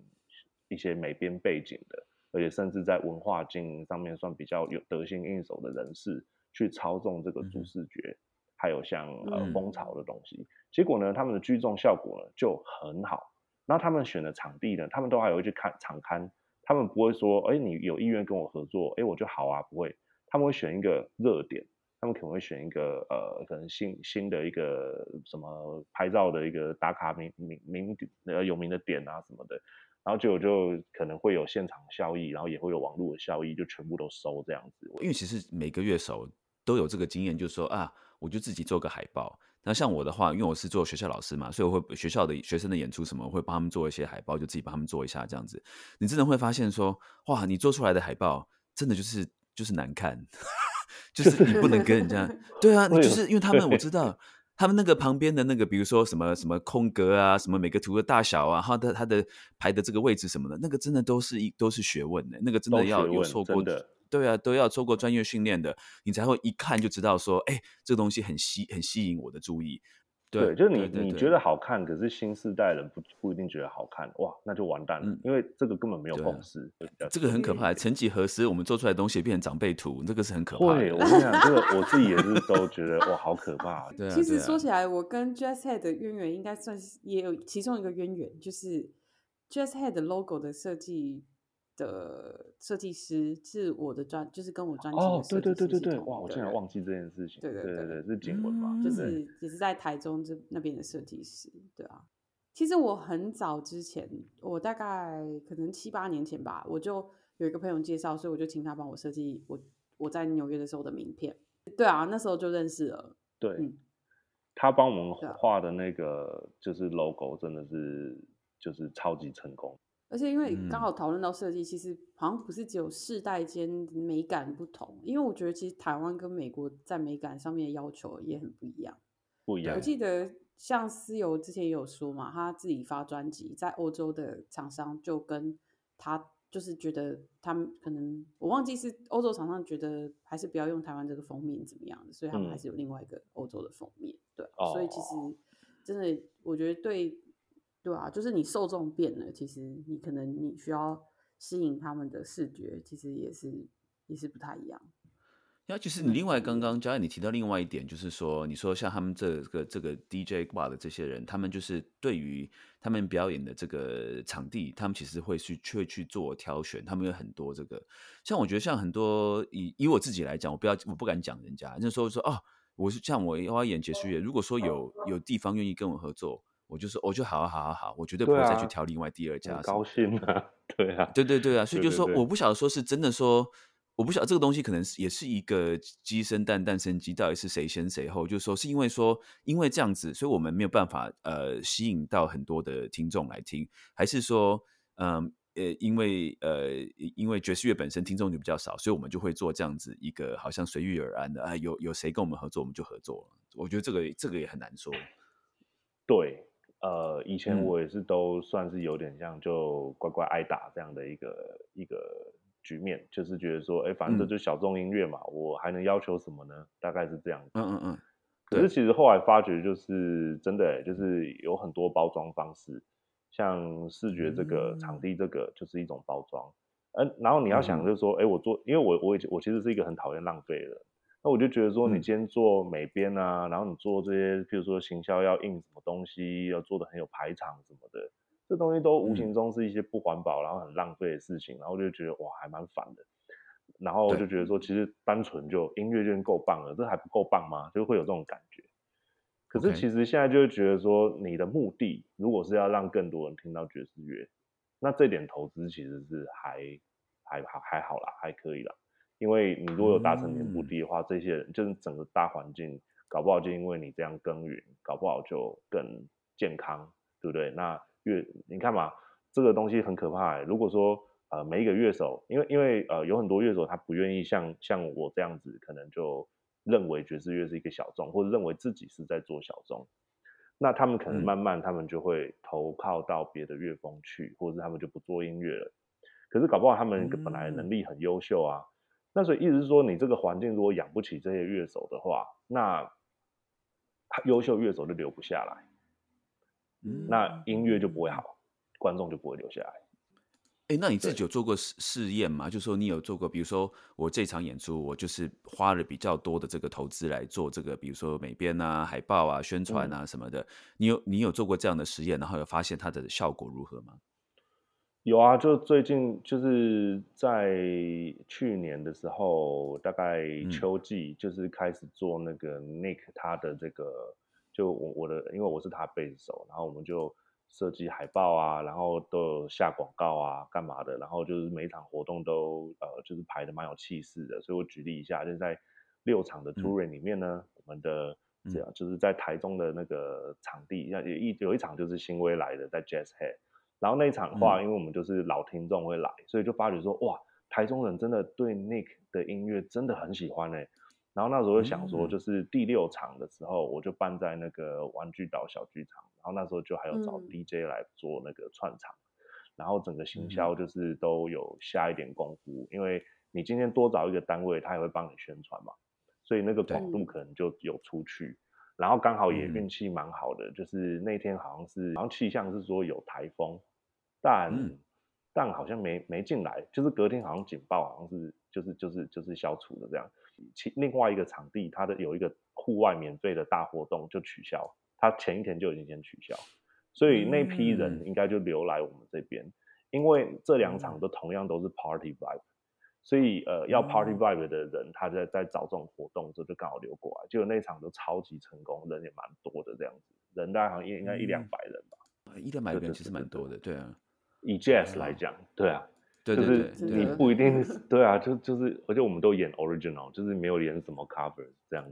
一些美编背景的，而且甚至在文化经营上面算比较有得心应手的人士去操纵这个主视觉，还有像呃风潮的东西。结果呢，他们的聚众效果呢就很好。那他们选的场地呢，他们都还会去看场刊，他们不会说，哎，你有意愿跟我合作，哎，我就好啊，不会，他们会选一个热点，他们可能会选一个呃，可能新新的一个什么拍照的一个打卡名名名呃有名的点啊什么的，然后就就可能会有现场效益，然后也会有网络的效益，就全部都收这样子。因为其实每个乐手都有这个经验，就是说啊，我就自己做个海报。那像我的话，因为我是做学校老师嘛，所以我会学校的学生的演出什么，会帮他们做一些海报，就自己帮他们做一下这样子。你真的会发现说，哇，你做出来的海报真的就是就是难看，就是你不能跟人家 [laughs] 对啊，你就是因为他们我知道他们那个旁边的那个，比如说什么什么空格啊，什么每个图的大小啊，它的它它的排的这个位置什么的，那个真的都是一都是学问的，那个真的要有受过的。对啊，都要做过专业训练的，你才会一看就知道说，哎，这个东西很吸很吸引我的注意。对，就是你你觉得好看，可是新时代人不不一定觉得好看，哇，那就完蛋了，因为这个根本没有共识。这个很可怕，曾几何时，我们做出来的东西变成长辈图，这个是很可怕。对，我跟你讲，这个我自己也是都觉得哇，好可怕。[laughs] 对，其实说起来，我跟 Jazz Head 的渊源应该算是也有其中一个渊源，就是 Jazz Head 的 logo 的设计。的设计师是我的专，就是跟我专辑哦，对对对对对，哇，我竟然忘记这件事情。对对对对，是景文嘛，就是也是在台中这那边的设计师，对啊。其实我很早之前，我大概可能七八年前吧，我就有一个朋友介绍，所以我就请他帮我设计我我在纽约的时候的名片。对啊，那时候就认识了。对，他帮我们画的那个就是 logo，真的是就是超级成功。而且因为刚好讨论到设计，其实好像不是只有世代间美感不同，因为我觉得其实台湾跟美国在美感上面的要求也很不一样。不一样。我记得像思游之前也有说嘛，他自己发专辑，在欧洲的厂商就跟他就是觉得他们可能我忘记是欧洲厂商觉得还是不要用台湾这个封面怎么样的，所以他们还是有另外一个欧洲的封面。对，所以其实真的我觉得对。对啊，就是你受众变了，其实你可能你需要吸引他们的视觉，其实也是也是不太一样。那其实你另外刚刚嘉义你提到另外一点，就是说你说像他们这个这个 DJ 挂的这些人，他们就是对于他们表演的这个场地，他们其实会去去去做挑选，他们有很多这个。像我觉得像很多以以我自己来讲，我不要我不敢讲人家，那时候说哦，我是像我要演爵士乐，如果说有有地方愿意跟我合作。我就说，我就好好好好，我绝对不会再去挑另外第二家。高兴啊，对啊，对对对啊，所以就说，我不晓得说是真的说，我不晓得这个东西可能是也是一个鸡生蛋，蛋生鸡，到底是谁先谁后？就是说，是因为说，因为这样子，所以我们没有办法呃吸引到很多的听众来听，还是说，嗯呃，因为呃因为爵士乐本身听众就比较少，所以我们就会做这样子一个好像随遇而安的啊，有有谁跟我们合作，我们就合作。我觉得这个这个也很难说，对。呃，以前我也是都算是有点像就乖乖挨打这样的一个一个局面，就是觉得说，哎，反正就小众音乐嘛，我还能要求什么呢？大概是这样子。嗯嗯嗯。可是其实后来发觉，就是真的，就是有很多包装方式，像视觉这个、场地这个，就是一种包装。嗯，然后你要想就是说，哎，我做，因为我我我其实是一个很讨厌浪费的。那我就觉得说，你今天做美编啊，然后你做这些，譬如说行销要印什么东西，要做的很有排场什么的，这东西都无形中是一些不环保，然后很浪费的事情，然后就觉得哇，还蛮烦的。然后我就觉得说，其实单纯就音乐就够棒了，这还不够棒吗？就会有这种感觉。可是其实现在就会觉得说，你的目的如果是要让更多人听到爵士乐，那这点投资其实是还还还还好啦，还可以啦。因为你如果有达成你的目的的话，这些人就是整个大环境，搞不好就因为你这样耕耘，搞不好就更健康，对不对？那乐，你看嘛，这个东西很可怕。如果说呃每一个乐手，因为因为呃有很多乐手他不愿意像像我这样子，可能就认为爵士乐是一个小众，或者认为自己是在做小众，那他们可能慢慢他们就会投靠到别的乐风去，或者他们就不做音乐了。可是搞不好他们本来能力很优秀啊。那所以意思是说，你这个环境如果养不起这些乐手的话，那优秀乐手就留不下来，那音乐就不会好，观众就不会留下来。哎，那你自己有做过试试验吗？就说你有做过，比如说我这场演出，我就是花了比较多的这个投资来做这个，比如说美编啊、海报啊、宣传嗯啊什么的。你有你有做过这样的实验，然后有发现它的效果如何吗？有啊，就最近就是在去年的时候，大概嗯。秋季就是开始做那个 Nick 他的这个，就我我的，因为我是他贝斯手，然后我们就设计海报啊，然后都有下广告啊，干嘛的，然后就是每一场活动都呃就是排的蛮有气势的，所以我举例一下，就是在六场的嗯。Touring 里面呢，我们的这样就是在台中的那个场地，像有一有一场就是新威来的，在 Jazz Head。然后那一场的话，嗯。因为我们就是老听众会来，所以就发觉说，哇，台中人真的对 Nick 的音乐真的很喜欢哎。然后那时候就想说，嗯。就是第六场的时候，我就办在那个玩具岛小剧场，然后那时候就还有找嗯。DJ 来做那个串场，然后整个行销就是都有下一点功夫，因为你今天多找一个单位，他也会帮你宣传嘛，所以那个对广度。可能就有出去。然后刚好也嗯。运气蛮好的，就是那天好像是好像气象是说有台风，但、嗯但好像没没进来，就是隔天好像警报好像是就是就是就是消除的这样。其另外一个场地它的有一个户外免费的大活动就取消，它前一天就已经先取消，所以那批人嗯应该就留来我们这边，因为这两场嗯都同样都是 party vibe。所以呃，要 party 嗯 vibe 的人，他在在找这种活动的时候就刚好流过来，结果那场都超级成功，人也蛮多的这样子，人大概好像应该一两嗯百人吧。一两百个人其实蛮多的，对啊，以 jazz 哦。来讲，对啊，对对就是对，你不一定是对啊，就就是，而且我们都演 original，就是没有演什么 cover 这样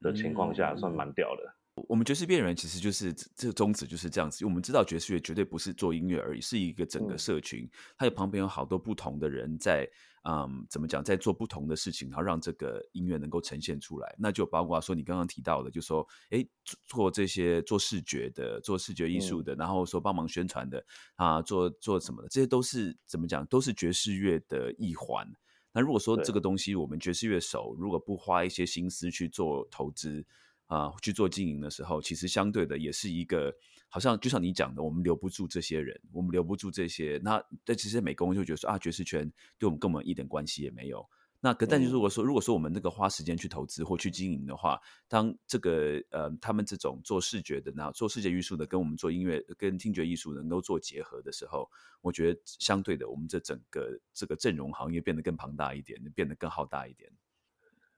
的情况下，嗯算蛮屌的。我们爵士变人其实就是这这个宗旨就是这样子，我们知道爵士乐绝对不是做音乐而已，是一个整个嗯。社群，它有旁边有好多不同的人在，嗯，怎么讲，在做不同的事情，然后让这个音乐能够呈现出来。那就包括说你刚刚提到的，就说，哎，做做这些做视觉的，做视觉艺术的，然后说帮忙宣传的啊，做做什么的，这些都是怎么讲，都是爵士乐的一环。那如果说对这个东西，我们爵士乐手如果不花一些心思去做投资啊、去做经营的时候，其实相对的也是一个，好像就像你讲的，我们留不住这些人，我们留不住这些。那但其实美工就觉得说啊，爵士圈对我们跟我们一点关系也没有。那可但是嗯如果说如果说我们那个花时间去投资或去经营的话，当这个呃他们这种做视觉的，然后做视觉艺术的，跟我们做音乐跟听觉艺术能够做结合的时候，我觉得相对的，我们这整个这个阵容行业变得更庞大一点，变得更浩大一点。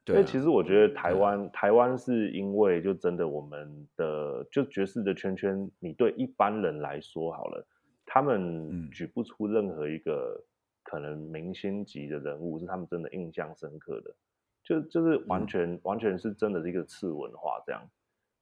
对、啊，所以其实我觉得台湾、台湾是因为就真的我们的就爵士的圈圈，你对一般人来说好了，他嗯们举不出任何一个可能明星级的人物是他们真的印象深刻的，就就是完嗯全、完全是真的是一个次文化这样。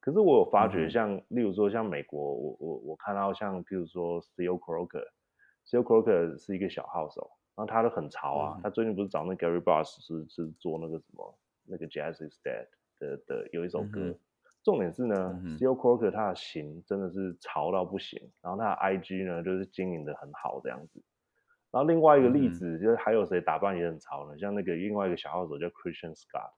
可是我有发觉像，例如说像美国，我我我看到像譬如说 Theo Croker，Theo Croker 是一个小号手，然后他都很潮啊。嗯他最近不是找那 Gary Bass 是是做那个什么那个 Jazz is Dead 的的有一首歌。嗯重点是呢嗯哼 t h e o Croker 他的型真的是潮到不行，然后他的 IG 呢就是经营的很好这样子。然后另外一个例子、就是还有谁打扮也很潮呢？像那个另外一个小号手叫 Christian Scott。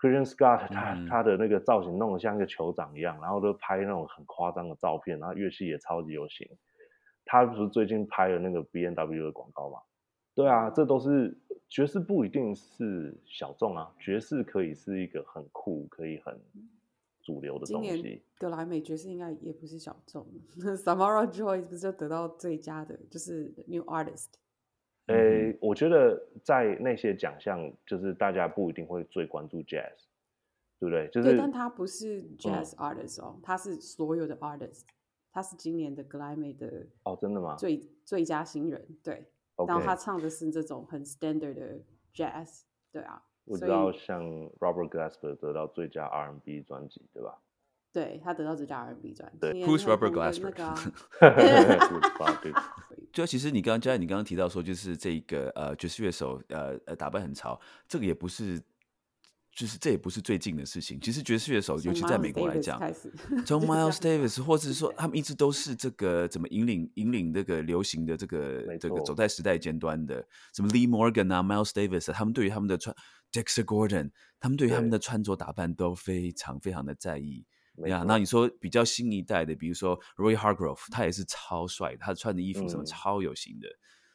Christian Scott 他、嗯他的那个造型弄得像一个酋长一样，然后都拍那种很夸张的照片，然后乐器也超级有型。他不是最近拍了那个 B N W 的广告吗？对啊，这都是爵士不一定是小众啊，爵士可以是一个很酷，可以很主流的东西。格莱美爵士应该也不是小众，[laughs] Samara Joy 不是就得到最佳的，就是 New Artist。嗯诶、我觉得在那些奖项，就是大家不一定会最关注 jazz，对不对？就是，但他不是 Jazz Artist 哦，他是所有的 Artist，他是今年的格莱美的哦，真的吗？最最佳新人，对。然后他唱的是这种很 standard 的 Jazz，对啊，所我知道像 Robert Glasper 得到最佳 R&B 专辑，对吧？对他得到最佳 R&B 专辑。对 Who's Robert Glasper？[laughs] 就其实你刚刚嘉义，你刚刚提到说，就是这个呃爵士乐手呃呃打扮很潮，这个也不是，就是这也不是最近的事情。其实爵士乐手，尤其在美国来讲，[laughs] 从 [laughs] Miles Davis，或者是说他们一直都是这个怎么引领引领这个流行的这个没这个走在时代尖端的，什么 Lee Morgan 啊，Miles Davis，啊他们对于他们的穿 Dexter Gordon，他们对于他们的穿着打扮都非常非常的在意。呀，那你说比较新一代的，比如说 Roy Hargrove，他也是超帅，他穿的衣服什么嗯超有型的。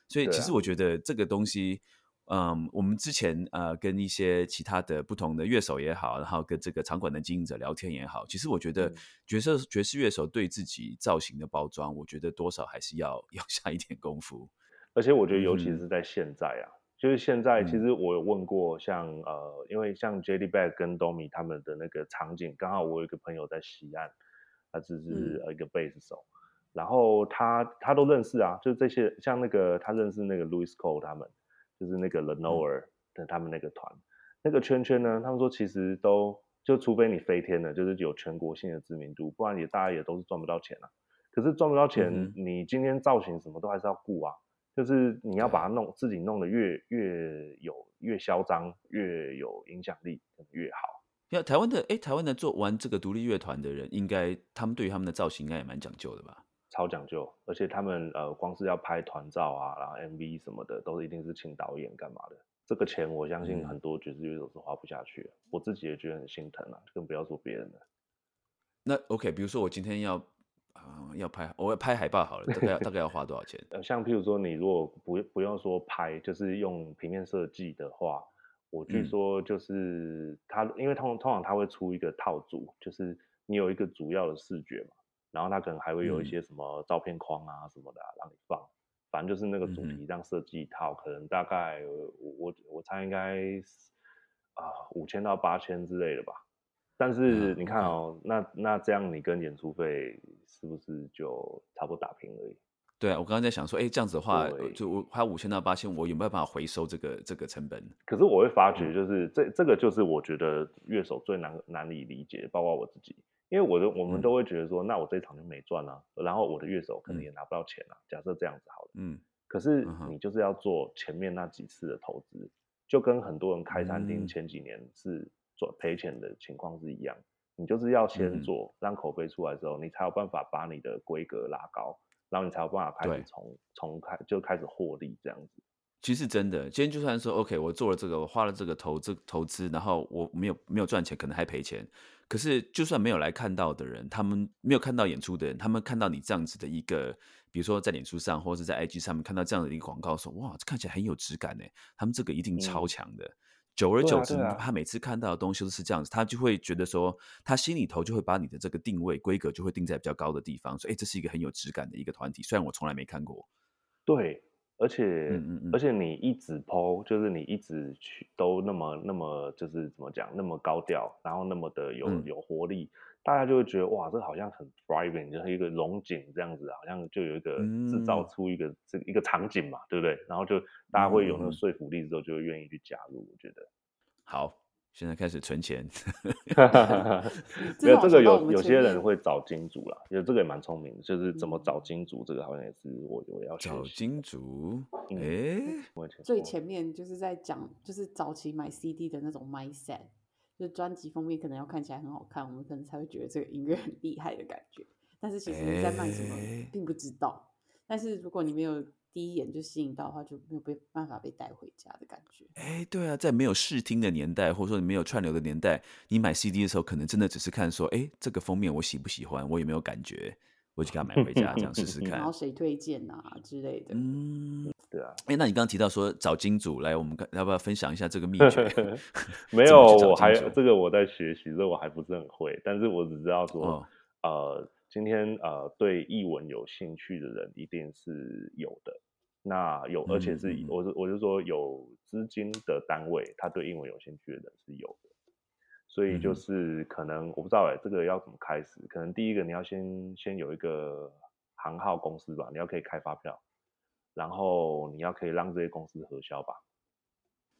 所以其实我觉得这个东西，嗯，我们之前呃跟一些其他的不同的乐手也好，然后跟这个场馆的经营者聊天也好，其实我觉得嗯。爵士爵士乐手对自己造型的包装，我觉得多少还是要 [laughs] 要下一点功夫。而且我觉得，尤其是在现在啊，就是现在，其嗯。实我有问过像，呃，因为像 J D Bag 跟 Domi 他们的那个场景，刚好我有一个朋友在西岸，他只是嗯。呃一个贝斯手，然后他他都认识啊，就是这些像那个他认识那个 Louis Cole 他们，就是那个 Lenoir 的他们那个团，那个圈圈呢，他们说其实都就除非你飞天了，就是有全国性的知名度，不然也大家也都是赚不到钱啊。可是赚不到钱，嗯你今天造型什么都还是要顾啊。就是你要把它弄自己弄得越越有越嚣张，越有影响力，越好。台湾的哎，台湾的做玩这个独立乐团的人，应该他们对于他们的造型应该也蛮讲究的吧？超讲究，而且他们呃，光是要拍团照啊，然后 MV 什么的，都一定是请导演干嘛的。这个钱我相信嗯很多爵士乐手是花不下去的，我自己也觉得很心疼啊，更不要说别人了。那 OK，比如说我今天要啊、要拍，我要拍海报好了，大概要大概要花多少钱？[laughs] 呃，像譬如说，你如果不不用说拍，就是用平面设计的话，我据嗯说就是他，因为通通常他会出一个套组，就是你有一个主要的视觉嘛，然后它可能还会有一嗯些什么照片框啊什么的啊、让你放，反正就是那个主题这样设计一套，可能大概呃我我我猜应该啊五千到八千之类的吧。但是嗯你看哦，那那这样你跟演出费是不是就差不多打平而已？对啊，我刚刚在想说，哎，这样子的话，就我花五千到八千，我有没有办法回收这个这个成本？可是我会发嗯觉，就是这这个就是我觉得乐手最难难以理解，包括我自己，因为我的我们嗯。都会觉得说，那我这一场就没赚啊，然后我的乐手可能嗯。也拿不到钱啊。假设这样子好了，嗯。可是你就是要做前面那几次的投资，就跟很多人开餐嗯。厅前几年是做赔钱的情况是一样，你就是要先做，让口碑出来之后，你才有办法把你的规格拉高，然后你才有办法开始从从开就开始获利这样子。其实真的，今天就算说 OK，我做了这个，我花了这个投资投资，然后我没有没有赚钱，可能还赔钱。可是就算没有来看到的人，他们没有看到演出的人，他们看到你这样子的一个，比如说在脸书上或者是在 IG 上面看到这样的一个广告，说哇，这看起来很有质感呢，他们这个一定超嗯强的。久而久之，啊啊他每次看到的东西都是这样子，他就会觉得说，他心里头就会把你的这个定位规格就会定在比较高的地方，说，哎，这是一个很有质感的一个团体，虽然我从来没看过。对，而且、嗯嗯嗯而且你一直抛，就是你一直去都那么那么就是怎么讲，那么高调，然后那么的有、嗯有活力，大家就会觉得哇，这好像很 thriving，就是一个龙井这样子，好像就有一个制造嗯出一个、这一个场景嘛，对不对？然后就大家会有那个说服力之后，就会愿意去加入。我觉得，好，现在开始存钱。[laughs] 没有这个有有些人会找金主啦，有这个也蛮聪明的，就是怎么找嗯金主，这个好像也是我我要学找金主，嗯哎、最前面就是在讲，就是早期买 CD 的那种 mindset，就是专辑封面可能要看起来很好看，我们可能才会觉得这个音乐很厉害的感觉。但是其实你在卖什么哎并不知道。但是如果你没有第一眼就吸引到的话，就没有被办法被带回家的感觉。哎，对啊，在没有试听的年代，或者说你没有串流的年代，你买 CD 的时候，可能真的只是看说，哎，这个封面我喜不喜欢，我有没有感觉，我就给它买回家，这样试试 [laughs] 看然后。谁推荐啊之类的。嗯，对啊，哎，那你刚刚提到说找金主来，我们看要不要分享一下这个秘诀？[laughs] 没有我还这个我在学习，这我还不是很会，但是我只知道说，哦呃，今天呃对译文有兴趣的人一定是有的。那有，而且是我是我就说有资金的单位，他对英文有兴趣的人是有的。所以就是可能我不知道哎，这个要怎么开始？可能第一个你要先先有一个行号公司吧，你要可以开发票，然后你要可以让这些公司核销吧。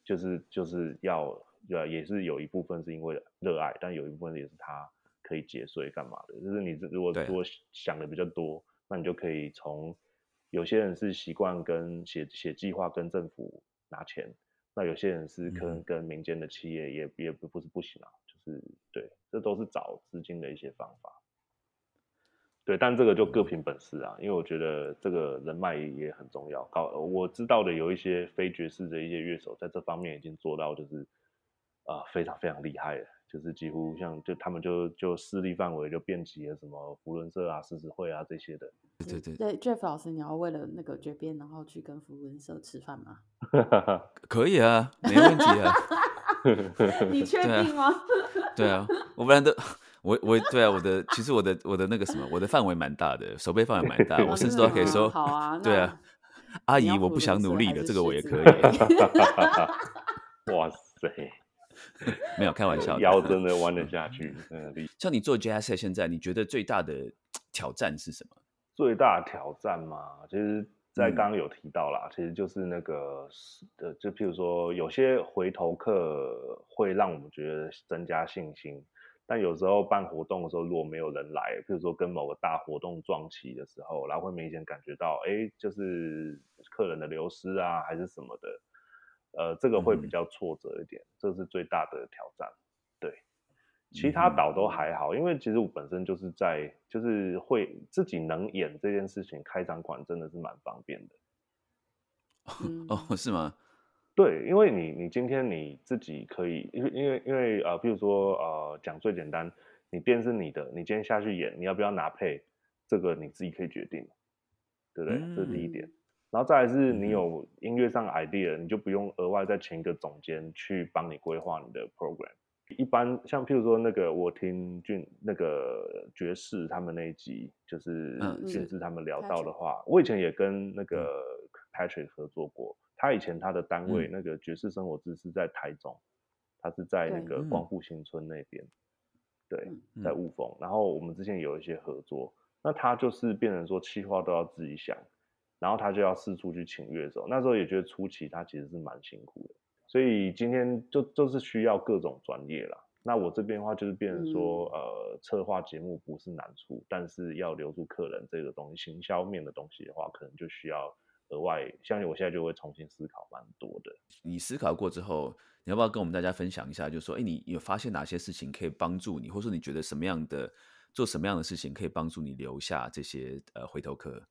就是就是要呃也是有一部分是因为热爱，但有一部分也是他可以节税干嘛的。就是你如果对如果想的比较多，那你就可以从有些人是习惯跟写写计划跟政府拿钱，那有些人是可能嗯跟民间的企业也也不不是不行啊，就是对，这都是找资金的一些方法。对，但这个就各凭本事啊，因为我觉得这个人脉也很重要。搞我知道的有一些非爵士的一些乐手，在这方面已经做到就是啊、呃非常非常厉害了，就是几乎像就他们就就势力范围就遍及了什么福伦社啊、狮子会啊这些的。对对对，Jeff 老师，你要为了那个决编，然后去跟福伦社吃饭吗？[laughs] 可以啊，没问题啊。[laughs] [laughs] 你确定吗？对啊，我不然都，我我对啊，我的其实我的我的那个什么，我的范围蛮大的，手背范围蛮大，哦我甚至都可以说，好啊，对啊，阿姨我不想努力了，还是狮这个我也可以，哇塞，[laughs] 没有开玩笑。[laughs] 腰真的弯得下去，[laughs] 真的厉害。像你做 Set 现在，你觉得最大的挑战是什么？最大的挑战嘛，其实，在嗯刚刚有提到啦，其实就是那个呃，就譬如说，有些回头客会让我们觉得增加信心，但有时候办活动的时候，如果没有人来，譬如说跟某个大活动撞期的时候，然后会明显感觉到，哎，就是客人的流失啊，还是什么的，呃，这个会比嗯较挫折一点，这是最大的挑战。对，其他岛都还好，因为其实我本身就是在就是会自己能演这件事情，开场馆真的是蛮方便的。嗯 [laughs] 哦，是吗？对，因为你你今天你自己可以，因为因为因为呃，比如说呃，讲最简单，你店是你的，你今天下去演，你要不要拿配，这个你自己可以决定，对不对？这是第一点。然后再来是你嗯有音乐上的 idea，你就不用额外再请一个总监去帮你规划你的 program。一般像譬如说那个我听俊那个爵士他们那一集，就是嗯俊是士他们聊到的话，我以前也跟那个 Patrick 合作过。他以前他的单位、嗯。那个爵士生活志是在台中，他是在那对。个嗯。光复新村那边，对，嗯在雾峰。然后我们之前有一些合作，那他就是变成说企划都要自己想，然后他就要四处去请乐手。那时候也觉得初期他其实是蛮辛苦的，所以今天就就是需要各种专业啦。那我这边的话就是变成说，呃，策划节目不是难处，但是要留住客人这个东西，行销面的东西的话，可能就需要额外，相信我现在就会重新思考蛮多的。你思考过之后，你要不要跟我们大家分享一下？就是说，哎，你有发现哪些事情可以帮助你，或者说你觉得什么样的做什么样的事情可以帮助你留下这些呃回头客？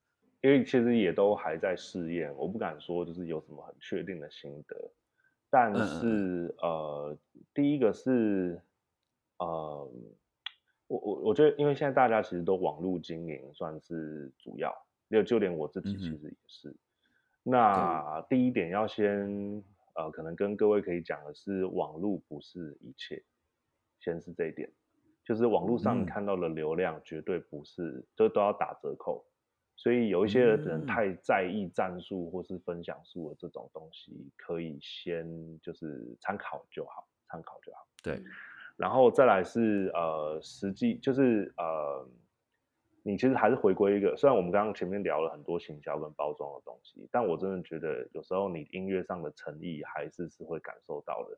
因为其实也都还在试验，我不敢说就是有什么很确定的心得，但是呃，第一个是呃，我我我觉得，因为现在大家其实都网络经营算是主要，就就连我自己其实也是。那第一点要先呃，可能跟各位可以讲的是，网络不是一切，先是这一点，就是网络上看到的流量绝对不是，就都要打折扣。所以有一些人嗯太在意战术或是分享数的这种东西，可以先就是参考就好，参考就好。对，然后再来是呃，实际就是呃，你其实还是回归一个，虽然我们刚刚前面聊了很多行销跟包装的东西，但我真的觉得有时候你音乐上的诚意还是是会感受到的。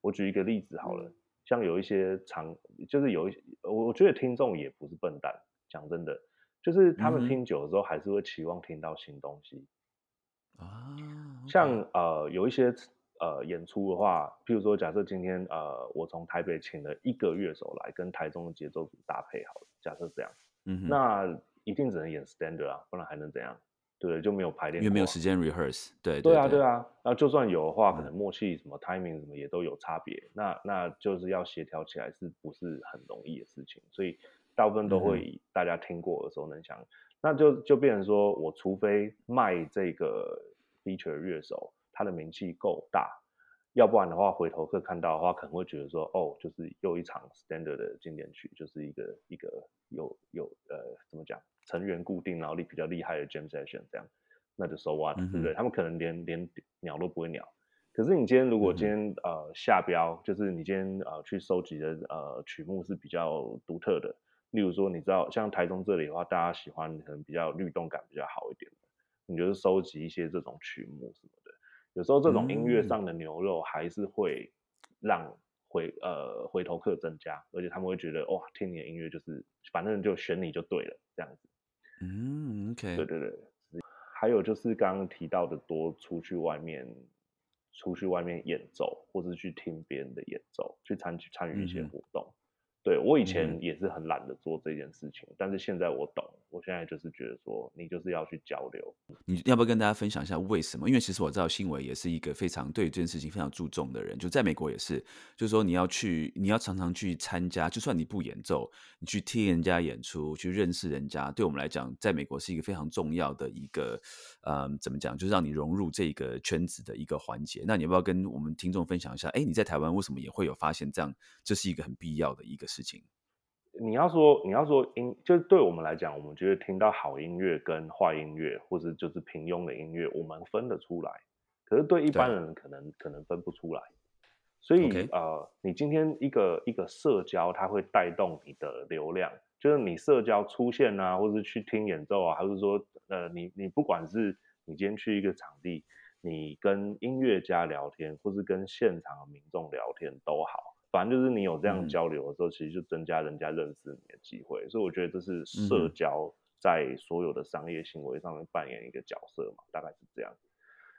我举一个例子好了，嗯像有一些常，就是有一些，我我觉得听众也不是笨蛋，讲真的，就是他们听久了之后还是会期望听到新东西。啊，像呃有一些呃演出的话，譬如说假设今天呃我从台北请了一个乐手来跟台中的节奏组搭配好了，假设这样，嗯，那一定只能演 standard 啊，不然还能怎样？对？就没有排练，因为没有时。间 rehearse，对对啊，对对，啊，那就算有的话，可嗯能默契什么 timing 什么也都有差别，那那就是要协调起来，是不是很容易的事情？所以大部分都会以大家听过的时候能想，那就就变成说我除非卖这个 feature 乐手，他的名气够大，要不然的话，回头客看到的话，可能会觉得说，哦，就是又一场 standard 的经典曲，就是一个一个有有呃怎么讲，成员固定，然后力比较厉害的 jam session 这样，那就 so what，、嗯对不对？他们可能连连鸟都不会鸟。可是你今天如果今天、呃下标，就是你今天呃去收集的呃曲目是比较独特的，例如说你知道像台中这里的话，大家喜欢可能比较律动感比较好一点的，你就是收集一些这种曲目什么的。有时候这种音乐嗯上的牛肉还是会让回呃回头客增加，而且他们会觉得哇，听你的音乐就是反正就选你就对了这样子。嗯，OK，对对对，还有就是刚刚提到的，多出去外面，出去外面演奏，或是去听别人的演奏，去参参与一些活动。对我以嗯前也是很懒得做这件事情，但是现在我懂，我现在就是觉得说，你就是要去交流。你要不要跟大家分享一下为什么？因为其实我知道新伟也是一个非常对这件事情非常注重的人，就在美国也是，就是说你要去，你要常常去参加，就算你不演奏，你去听人家演出，去认识人家，对我们来讲，在美国是一个非常重要的一个，嗯，怎么讲，就是让你融入这个圈子的一个环节。那你要不要跟我们听众分享一下？哎，你在台湾为什么也会有发现这样，这是一个很必要的一个事情？你要说你要说音，就是对我们来讲，我们觉得听到好音乐跟坏音乐，或者就是平庸的音乐，我们分得出来。可是对一般人可能可能分不出来。所以呃，你今天一个一个社交，它会带动你的流量，就是你社交出现啊，或者去听演奏啊，还是说呃，你你不管是你今天去一个场地，你跟音乐家聊天，或是跟现场的民众聊天都好。反正就是你有这样交流的时候，其实就增加人家认识你的机会，所以我觉得这是社交在所有的商业行为上面扮演一个角色嘛，大概是这样。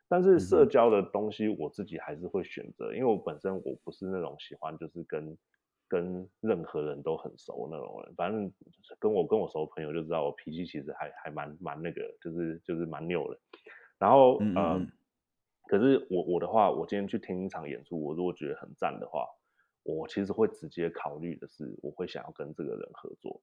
但是社交的东西，我自己还是会选择，因为我本身我不是那种喜欢就是跟跟任何人都很熟那种人，反正跟我跟我熟的朋友就知道我脾气其实还还蛮蛮那个，就是就是蛮拗的。然后呃，可是我我的话，我今天去听一场演出，我如果觉得很赞的话。我其实会直接考虑的是，我会想要跟这个人合作，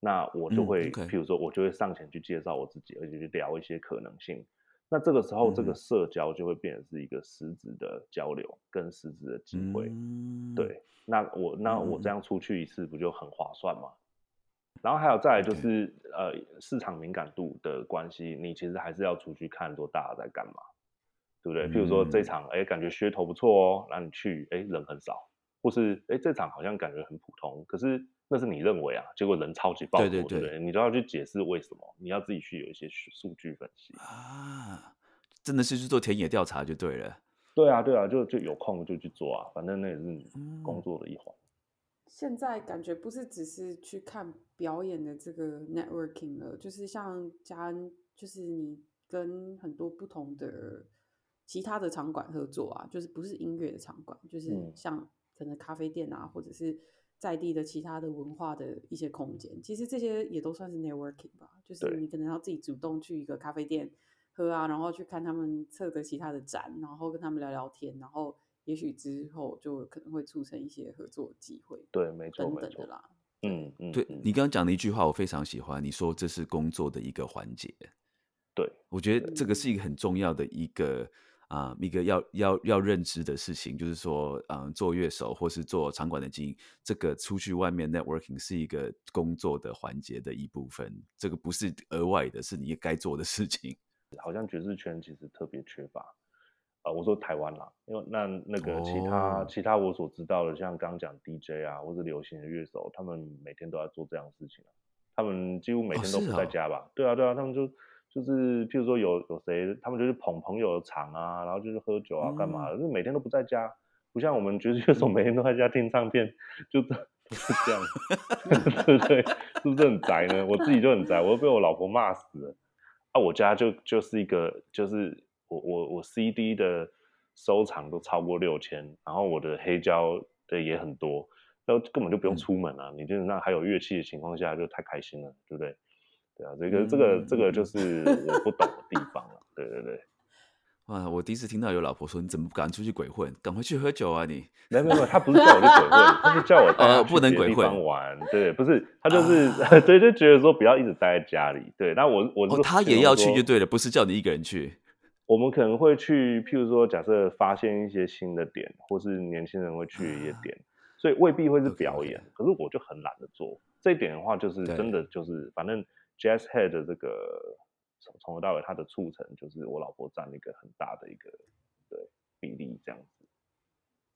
那我就会，譬如说，我就会上前去介绍我自己，而且去聊一些可能性。那这个时候，这个社交就会变成是一个实质的交流跟实质的机会。对，那我那我这样出去一次，不就很划算吗？然后还有再来就是，呃，市场敏感度的关系，你其实还是要出去看多大家在干嘛，对不对？譬如说这场，哎，感觉噱头不错哦，那你去，哎，人很少。或是哎，这场好像感觉很普通，可是那是你认为啊，结果人超级爆多，对不对？你都要去解释为什么，你要自己去有一些数据分析啊，真的是去做田野调查就对了。对啊，对啊，就就有空就去做啊，反正那也是工作的一环。现在感觉不是只是去看表演的这个 networking 了，就是像加，就是你跟很多不同的其他的场馆合作啊，就是不是音乐的场馆，就是像。可能咖啡店啊，或者是在地的其他的文化的一些空间，其实这些也都算是 networking 吧。就是你可能要自己主动去一个咖啡店喝啊，然后去看他们测的其他的展，然后跟他们聊聊天，然后也许之后就可能会促成一些合作机会。对，没错，等等的啦。嗯嗯，对你刚刚讲的一句话，我非常喜欢。你说这是工作的一个环节。对，我觉得这个是一个很重要的一个。啊，一个要要要认知的事情，就是说，嗯，做乐手或是做场馆的经营，这个出去外面 networking 是一个工作的环节的一部分，这个不是额外的，是你该做的事情。[laughs] 好像爵士圈其实特别缺乏，啊，我说台湾啦，因为那那个其他其他我所知道的，像刚讲 DJ 啊，或者流行的乐手，他们每天都在做这样的事情啊，他们几乎每天都不在家吧？对啊，对啊，他们就。就是，譬如说有有谁，他们就是捧朋友的场啊，然后就是喝酒啊，干嘛的？就每天都不在家，不像我们爵士乐手每天都在家听唱片，就 [laughs] 不是这样，对 [laughs] 不对？是不是很宅呢？我自己就很宅，我都被我老婆骂死了。啊，我家就就是一个，就是我我我 CD 的收藏都超过六千，然后我的黑胶的也很多，那根本就不用出门啊。你就是那还有乐器的情况下，就太开心了，对不对？对啊，这个这个这个就是我不懂的地方了。对对对，啊！[laughs] 我第一次听到有老婆说：“你怎么不赶出去鬼混？赶快去喝酒啊！”你没有没有，他不是叫我去鬼混，他是叫我 [laughs] 呃不能鬼混玩。对，不是他就是 [laughs] 对，就觉得说不要一直待在家里。对，那我我他也要去就对了，不是叫你一个人去。我们可能会去，譬如说，假设发现一些新的点，或是年轻人会去一些点，所以未必会是表演。可是我就很懒得做这一点的话，就是真的就是反正。Jazz Head 的这个从从头到尾，它的促成就是我老婆占了一个很大的一个对比例，这样子。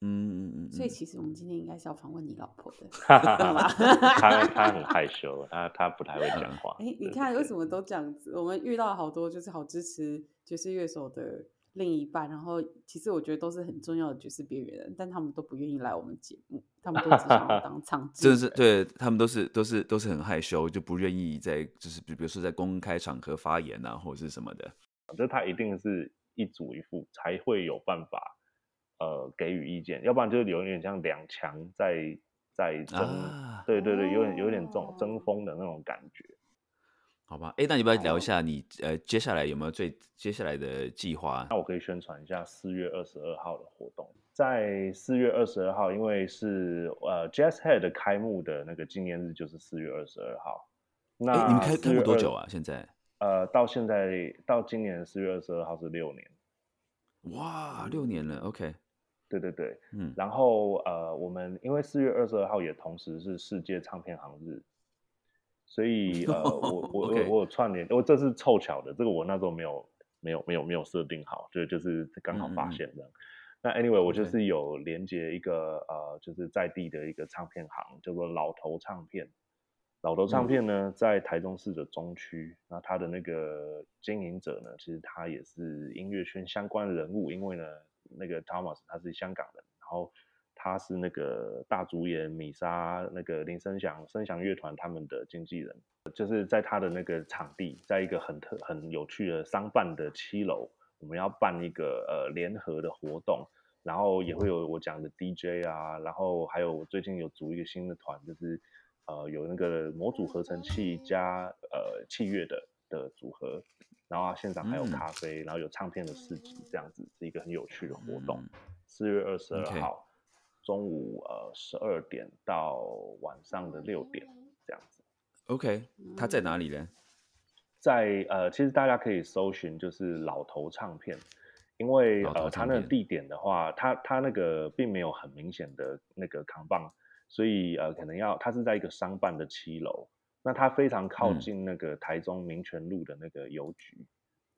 嗯嗯嗯。所以其实我们今天应该是要访问你老婆的，[laughs] 他他很害羞，他他不太会讲话。哎，你看为什么都这样子？我们遇到好多就是好支持爵士乐手的。另一半，然后其实我觉得都是很重要的爵士边缘人，但他们都不愿意来我们节目，他们都只想要当唱。[laughs] 真的是对他们都是都是都是很害羞，就不愿意在就是比比如说在公开场合发言啊，或者是什么的。我觉得他一定是一组一副才会有办法呃给予意见，要不然就是有点像两强在在争，对对对，有点有点这种争锋的那种感觉。好吧，哎，那你不要聊一下你呃接下来有没有最接下来的计划？那我可以宣传一下四月二十二号的活动，在四月二十二号，因为是呃 Jazz Head 开幕的那个纪念日就是四月二十二号。那你们开开幕多久啊？现在？呃，到现在到今年四月二十二号是六年。哇，六年了，OK。对对对，嗯。然后呃，我们因为四月二十二号也同时是世界唱片行日。所以呃，我 [laughs] 我我有串联，我这是凑巧的，这个我那时候没有没有没有没有设定好，就就是刚好发现的。那 anyway，我就是有连接一个呃，就是在地的一个唱片行，叫做老头唱片。老头唱片呢，在台中市的中区。那他的那个经营者呢，其实他也是音乐圈相关人物，因为呢，那个 Thomas 他是香港人，然后。他是那个大主演米莎那个林声祥声祥乐团他们的经纪人，就是在他的那个场地，在一个很特很有趣的商办的七楼，我们要办一个呃联合的活动，然后也会有我讲的 DJ 啊，然后还有我最近有组一个新的团，就是呃有那个模组合成器加呃器乐的的组合，然后现场还有咖啡，然后有唱片的市集，这样子是一个很有趣的活动，四月二十二号。中午呃十二点到晚上的六点这样子，OK，他在哪里呢？在呃，其实大家可以搜寻就是老头唱片，因为呃，他那个地点的话，他他那个并没有很明显的那个扛棒，所以呃，可能要他是在一个商办的七楼，那他非常靠近那个台中民权路的那个邮局，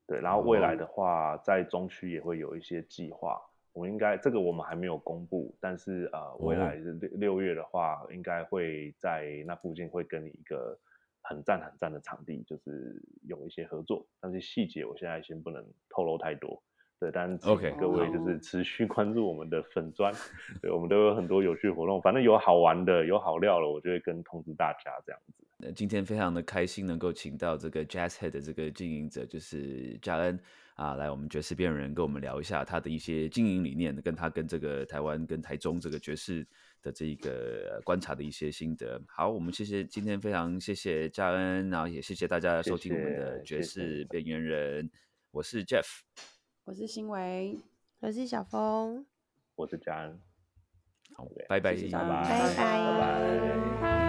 对，然后未来的话，在中区也会有一些计划。我应该这个我们还没有公布，但是呃，未来六六月的话，应该会在那附近会跟你一个很赞很赞的场地，就是有一些合作，但是细节我现在先不能透露太多。对，但 OK，各位就是持续 [laughs] 关注我们的粉砖，对，我们都有很多有趣活动，反正有好玩的，有好料了，我就会跟通知大家这样子。那今天非常的开心，能够请到这个 Jazz Head 的这个经营者，就是嘉恩啊，来我们爵士边人跟我们聊一下他的一些经营理念，跟他跟这个台湾跟台中这个爵士的这一个观察的一些心得。好，我们谢谢今天非常谢谢嘉恩，然后也谢谢大家收听我们的爵士边缘人，我是 Jeff。我是新维，我是小峰，我是嘉恩，好，拜拜，拜拜，拜拜。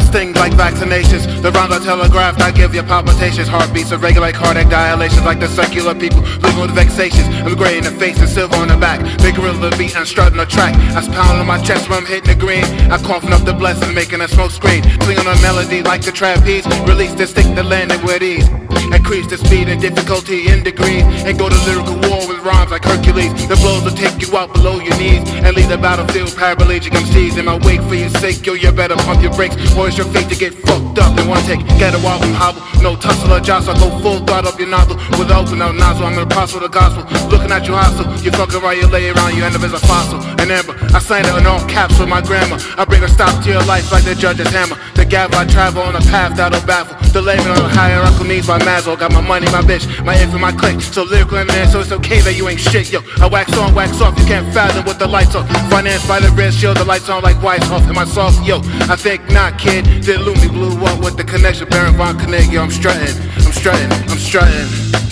That sting like vaccinations. The rounds are telegraphed, I give you palpitations. Heartbeats irregular, cardiac dilations like the circular people living with vexations. I'm gray in the face and silver on the back. Big gorilla beat and strutting the track. I pound on my chest when I'm hitting the green. I coughing up the blessing, making a smoke screen. Swing on a melody like the trapeze. Release the stick that landed with ease. Increase the speed and difficulty in degrees. And go to lyrical war with rhymes like Hercules. The blows will take you out below your knees. And leave the battlefield paraplegic MCs. In my wake for your sake, yo, you better pump your brakes. Or it's your fate to get fucked up in one take. Get a album hobble. No tussle or jostle. Go full throttle up your nozzle. With open up nozzle, I'm an apostle of the gospel. Looking at you hostile. You fuck around, you lay around, you end up as a fossil. An amber. I sign it in all caps with my grammar. I bring a stop to your life like the judge's hammer. The gavel I travel on a path that'll baffle. The layman on the hierarchical needs by Maslow. Got my money, my bitch, my infant, my clique. So lyrical and man, so it's okay that you ain't shit, yo. I wax on, wax off, you can't fathom with the lights off. Financed by the red shield, the lights on like white off. Am I soft, yo? I think not, kid. Did Lumi blew up with the connection, Baron Von Koenig, yo. I'm strutting, I'm strutting, I'm strutting,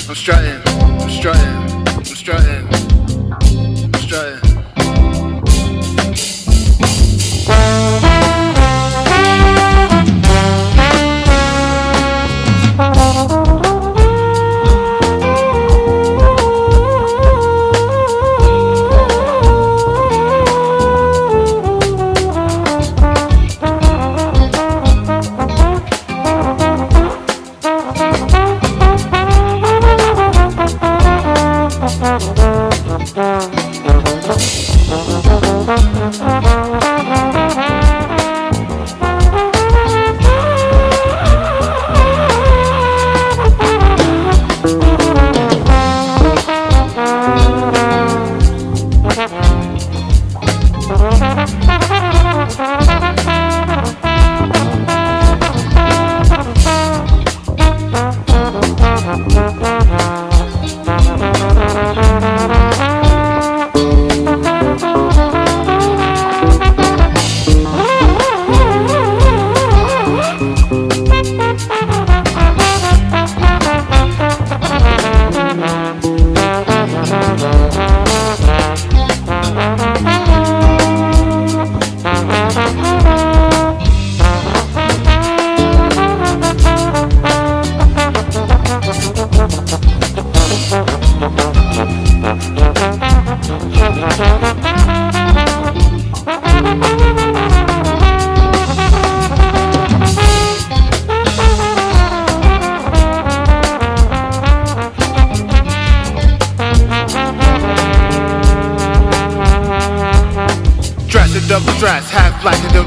I'm strutting, I'm strutting, I'm strutting,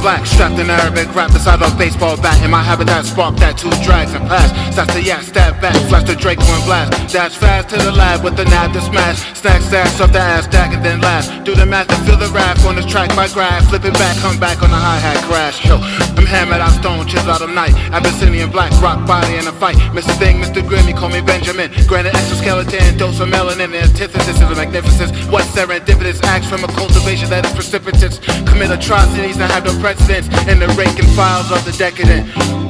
black strapped in Arabic, wrapped beside a baseball bat. In my habitat, spark that two drags and pass. Starts to yak, stab back, flash the Draco and blast. Dash fast to the lab with the nab to smash. Snack stash off the ass, stack and then last. Do the math to feel the rap on this track by graph. Flip it back, come back on the hi hat crash. Yo, I'm hammered out stone, chisel out of night. Abyssinian black, rock body in a fight. Mr. Thing, Mr. Grimmy, call me Benjamin. Granite exoskeleton, dose of melanin. Antithesis is a magnificence. What serendipitous acts from a cultivation that is precipitous. Commit atrocities that have no precedence in the raking files of the decadent.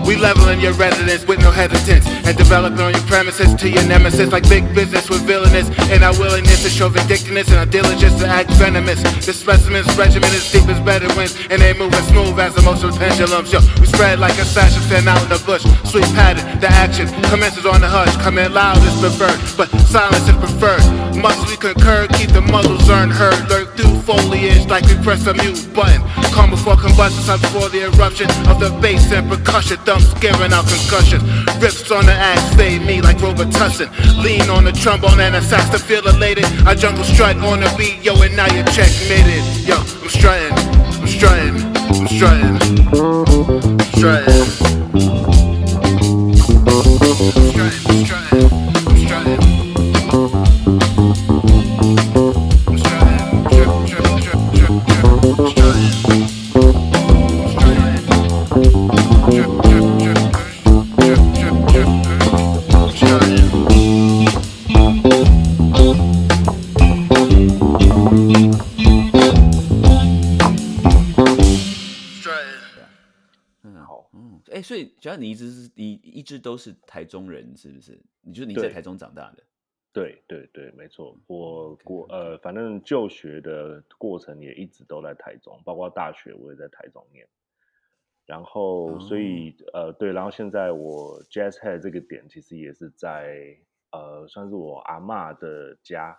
We leveling your residence with no hesitance and developing on your premises to your nemesis like big business with villainous and our willingness to show vindictiveness and our diligence to act venomous. The specimen's regimen is deep as bedouins and they move as smooth as emotional pendulums. Yo, we spread like a sash of thin out in the bush. Sweet pattern, the action commences on the hush. Come in loud is preferred, but silence is preferred. Must we concur? Keep the muzzles unheard. Lurk through foliage like we press a mute button. Calm before combustion, time before the eruption of the bass and percussion. Thumbs scaring out concussions. Rips on the axe fade me like Robitussin. Lean on the trombone and a sax to feel elated. I jungle strut on the beat, yo, and now you're checkmated. Yo, I'm strutting, I'm strutting, I'm strutting, strutting. Strutting, 只要你一直是你一直都是台中人，是不是？你就是你在台中长大的，对对对，没错。我过呃，反正就学的过程也一直都在台中，包括大学我也在台中念。然后所哦以、呃对，然后现在我 Jazz Head 这个点其实也是在呃算是我阿妈的家。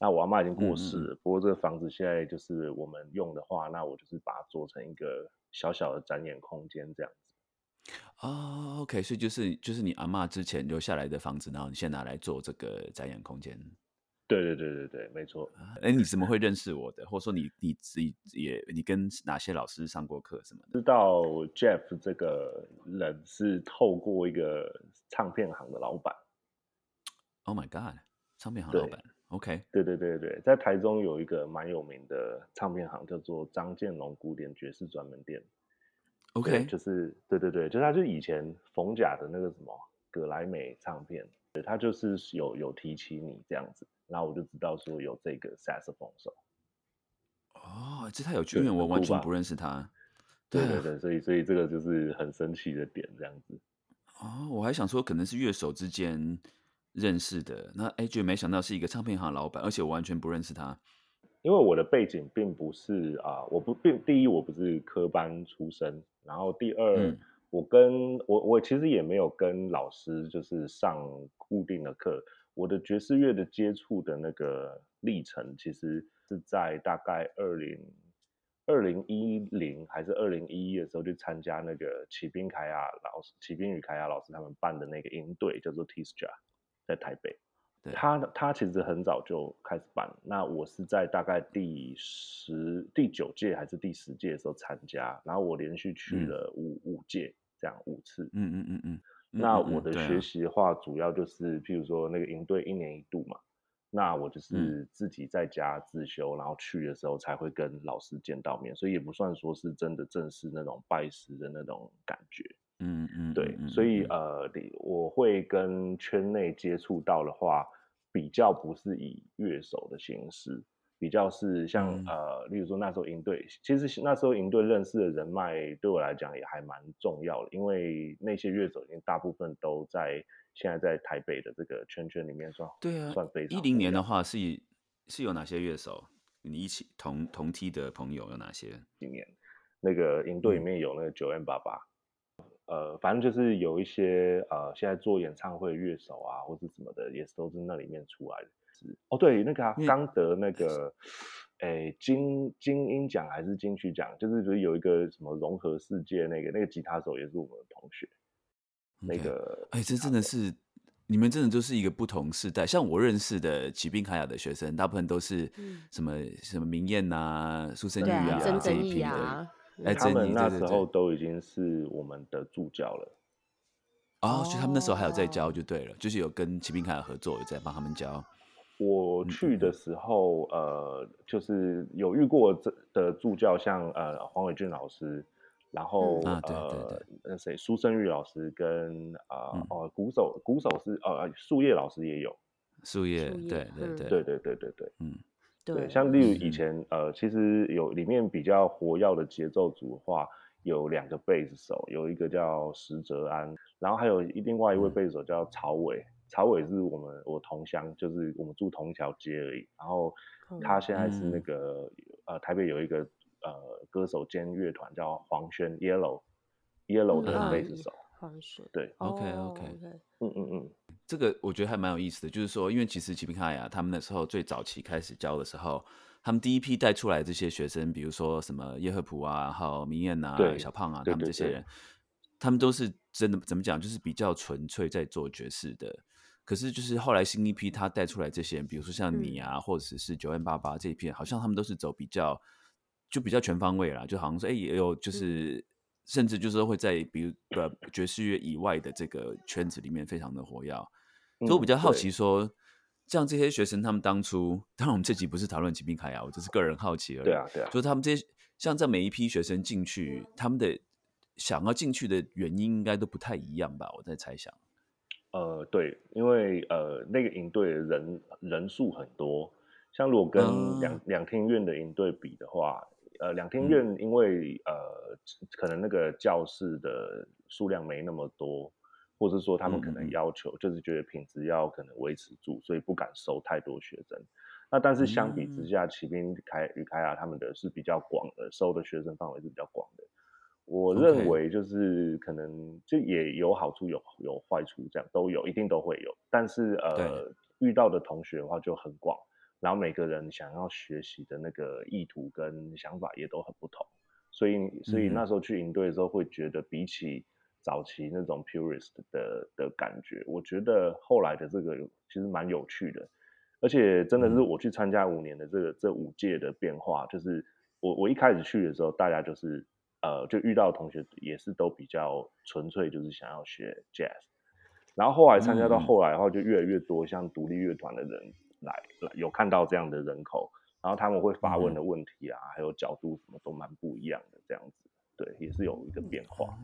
那我阿妈已经过世嗯嗯嗯了，不过这个房子现在就是我们用的话，那我就是把它做成一个小小的展演空间这样子。哦，OK，所以就是就是你阿妈之前留下来的房子，然后你现在拿来做这个展演空间。对对对对对，没错。哎，你怎么会认识我的？或者说你你自己也你跟哪些老师上过课什么的？知道 Jeff 这个人是透过一个唱片行的老板。Oh my god，唱片行老板，OK，对对对对，在台中有一个蛮有名的唱片行，叫做张建龙古典爵士专门店。对 OK，就是对对对，就是他就是以前冯甲的那个什么葛莱美唱片，对他就是有有提起你这样子，然后我就知道说有这个萨克斯风手。哦，这太有趣，了因为我完全不认识他。啊对对对，所以所以这个就是很神奇的点这样子。哦，我还想说可能是乐手之间认识的，那哎，就没想到是一个唱片行老板，而且我完全不认识他。因为我的背景并不是啊、我不并第一我不是科班出身，然后第二、嗯我跟我我其实也没有跟老师就是上固定的课，我的爵士乐的接触的那个历程，其实是在大概二零二零一零还是二零一一的时候去参加那个骑兵凯亚老师骑兵与凯亚老师他们办的那个营队，叫做 Tisja，在台北。对他他其实很早就开始办，那我是在大概第十、第九届还是第十届的时候参加，然后我连续去嗯了五、五届，这样五次。嗯嗯嗯嗯。嗯那我的学习的话，主要就是譬如说那个营队一年一度嘛，那我就是嗯自己在家自修，然后去的时候才会跟老师见到面，所以也不算说是真的正式那种拜师的那种感觉。嗯嗯，对，嗯所以呃，你我会跟圈内接触到的话，比较不是以乐手的形式，比较是像、嗯呃，例如说那时候营队，其实那时候营队认识的人脉对我来讲也还蛮重要的，因为那些乐手已经大部分都在现在在台北的这个圈圈里面算对啊，算非常一零年的话是是有哪些乐手？你一起同同梯的朋友有哪些？今年，那个营队里嗯面有那个九 N 八八，呃，反正就是有一些呃，现在做演唱会的乐手啊，或是什么的，也是都是那里面出来的。哦，对，那个啊刚得那个，诶，金金鹰奖还是金曲奖，就是不是有一个什么融合世界那个那个吉他手也是我们的同学，那个哎，这真的是你们真的就是一个不同世代。像我认识的骑兵卡雅的学生，大部分都是嗯什么、什么明艳呐、苏生玉啊，这一批的。啊，哎，他们那时候都已经是我们的助教了。哦，所以他们那时候还有在哦。教就对了，就是有跟骑兵卡雅合作，有在帮他们教。我嗯去的时候，呃，就是有遇过这的助教，像呃黄伟俊老师，然后、啊对对呃那谁苏胜玉老师跟呃、嗯。哦鼓手鼓手是呃树叶老师也有，树叶，对。对对对对对。嗯对，像例如嗯以前呃其实有里面比较活跃的节奏组的话，有两个贝斯手，有一个叫石哲安，然后还有另外一位嗯贝斯手叫曹伟。曹伟是我们我同乡，就是我们住同一条街而已。然后他现在是那嗯个、呃台北有一个呃歌手兼乐团叫黄轩 Yellow Yellow 的嗯贝斯手。黄轩对，OK，OK 哦嗯嗯嗯，这个我觉得还蛮有意思的，就是说，因为其实骑兵卡雅他们那时候最早期开始教的时候，他们第一批带出来这些学生，比如说什么叶赫普啊，还有明艳啊、小胖啊，他们这些人，他们都是真的怎么讲，就是比较纯粹在做爵士的。可是就是后来新一批他带出来这些人，比如说像你啊，或者是九 N 八八这一片，好像他们都是走比较就比较全方位啦，就好像说哎、也有就是。甚至就是说会在比如呃爵士乐以外的这个圈子里面非常的活跃，所以我比较好奇嗯说，像这些学生他们当初，当然我们这集不是讨论疾病卡呀，我只是个人好奇而已。对啊对啊就是他们这些像这每一批学生进去，他们的想要进去的原因应该都不太一样吧？我在猜想。呃，对，因为呃那个营队的人人数很多，像如果跟啊两、两厅院的营队比的话，呃两厅嗯院因为、呃可能那个教室的数量没那么多，或者说他们可能要求就是觉得品质要可能维持住，所以不敢收太多学生。那但是相比之嗯下，骑兵开与开亚他们的是比较广的，收的学生范围是比较广的。我认为就是可能就也有好处有有坏处，这样都有，一定都会有。但是呃，遇到的同学的话就很广，然后每个人想要学习的那个意图跟想法也都很不同，所以所以那时候去营队的时候会觉得比起早期那种 purist 的的感觉，我觉得后来的这个其实蛮有趣的。而且真的是嗯我去参加五年的这个这五届的变化，就是我我一开始去的时候，大家就是呃，就遇到的同学也是都比较纯粹，就是想要学 jazz。然后后来参加到嗯后来的话，就越来越多像独立乐团的人来来有看到这样的人口，然后他们会发问的问题啊，还有角度什么都蛮不一样的，这样子，对，也是有一个变化。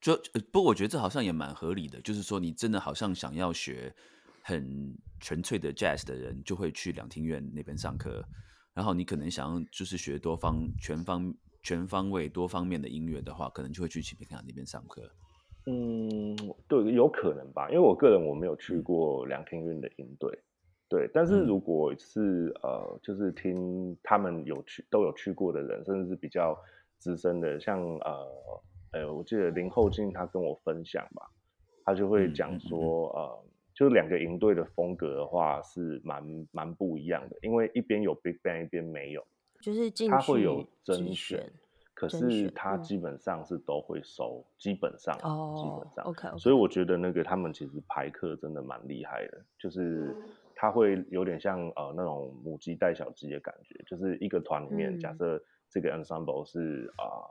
就呃不过我觉得这好像也蛮合理的，就是说你真的好像想要学很纯粹的 jazz 的人，就会去两厅院那边上课，然后你可能想要就是学多方全方全方位多方面的音乐的话，可能就会去启明堂那边上课。嗯，对，有可能吧，因为我个人我没有去过两厅院的营队，对，但是嗯。如果是呃，就是听他们有去都有去过的人，甚至是比较资深的，像呃呃，我记得林后进他跟我分享吧，他就会嗯嗯讲嗯。说，呃，就是两个营队的风格的话是蛮蛮不一样的，因为一边有 big Bang，一边没有，就是进他会有去甄甄选选，可是他基本上是都会收，基本上哦基哦本上。，OK，所以我觉得那个他们其实排课真的蛮厉害的，就是他会有点像呃那种母鸡带小鸡的感觉，就是一个团里面，假嗯。设这个 ensemble 是啊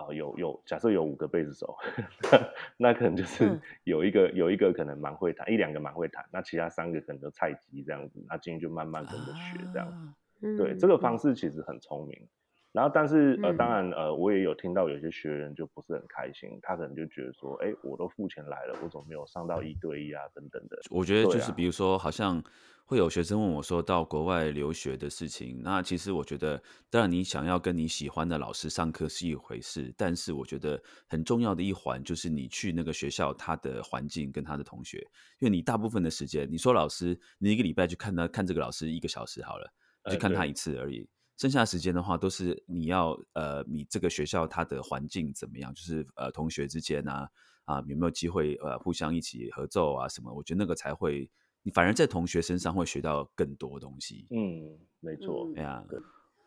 啊、呃有有假设有五个贝斯手，[laughs] 那可能就是嗯有一个有一个可能蛮会弹，一两个蛮会弹，那其他三个可能就菜鸡这样子，那今天就慢慢跟着学这样子。啊对，嗯这个方嗯式其实很聪明。然后，但是呃，当嗯然呃，我也有听到有些学员就不是很开心，他可能就觉得说，哎，我都付钱来了，我怎么没有上到一对一啊，等等的。我觉得就是比如说，好像会有学生问我说到国外留学的事情，那其实我觉得，当然你想要跟你喜欢的老师上课是一回事，但是我觉得很重要的一环就是你去那个学校，他的环境跟他的同学，因为你大部分的时间，你说老师，你一个礼拜去看他看这个老师一个小时好了，你呃对去看他一次而已。剩下的时间的话，都是你要呃，你这个学校它的环境怎么样？就是呃，同学之间啊，啊，有没有机会呃，互相一起合奏啊什么？我觉得那个才会，你反而在同学身上会学到更多东西。嗯，没错。嗯哎呀对，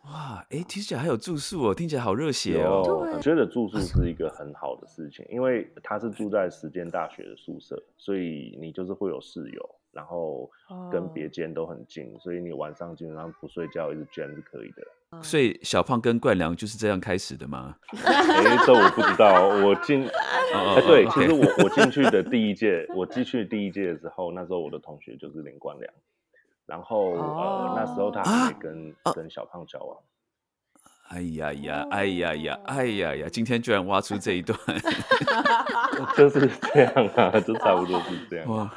哇，哎，听起来还有住宿哦，听起来好热血，哦。我觉得住宿 [laughs] 是一个很好的事情，因为他是住在实践大学的宿舍，所以你就是会有室友，然后跟别哦间都很近，所以你晚上基本上不睡觉一直 jam 是可以的。所以小胖跟冠良就是这样开始的吗？[laughs] 哎，这我不知道，我进，[laughs] 哦哎，对，哦其实我我进去的 [laughs] 第一届，我进去第一届的时候，那时候我的同学就是林冠良，然后呃那时候他还跟啊跟小胖交往，哎呀呀，哎呀呀，哎呀呀！今天居然挖出这一段，就是这样啊，就差不多是这样。哇！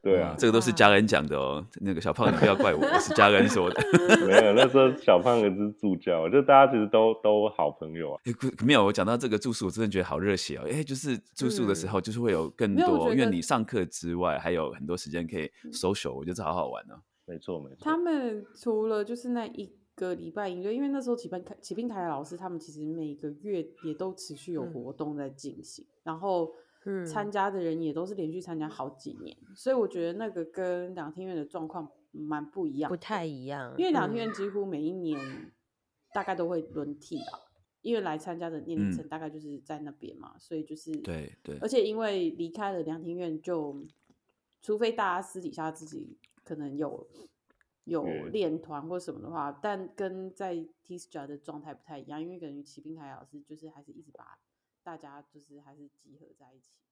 对啊哇，这个都是家人讲的哦。那个小胖，你不要怪我，我是家人说的。[laughs] 没有，那时候小胖也是助教，就大家其实都都好朋友啊。没有，我讲到这个住宿，我真的觉得好热血哦！哎，就是住宿的时候，就是会有更多，因为你上课之外，还有很多时间可以 social，我觉得这好好玩哦。没错没错他，们除了就是那一个礼拜营队，因为那时候启兵启兵台的老师他们其实每个月也都持续有嗯活动在进行，然后嗯。参加的人也都是连续参加好几年，所以我觉得那个跟两厅院的状况蛮不一样不，太一样，因为两厅嗯。院几乎每一年大概都会轮替吧，因为来参加的年龄层嗯。大概就是在那边嘛，所以就是对对而且因为离开了两厅院就，除非大家私底下自己可能有有嗯。练团或什么的话，但跟在 t i s j a 的状态不太一样，因为等于骑兵台老师就是还是一直把大家就是还是集合在一起。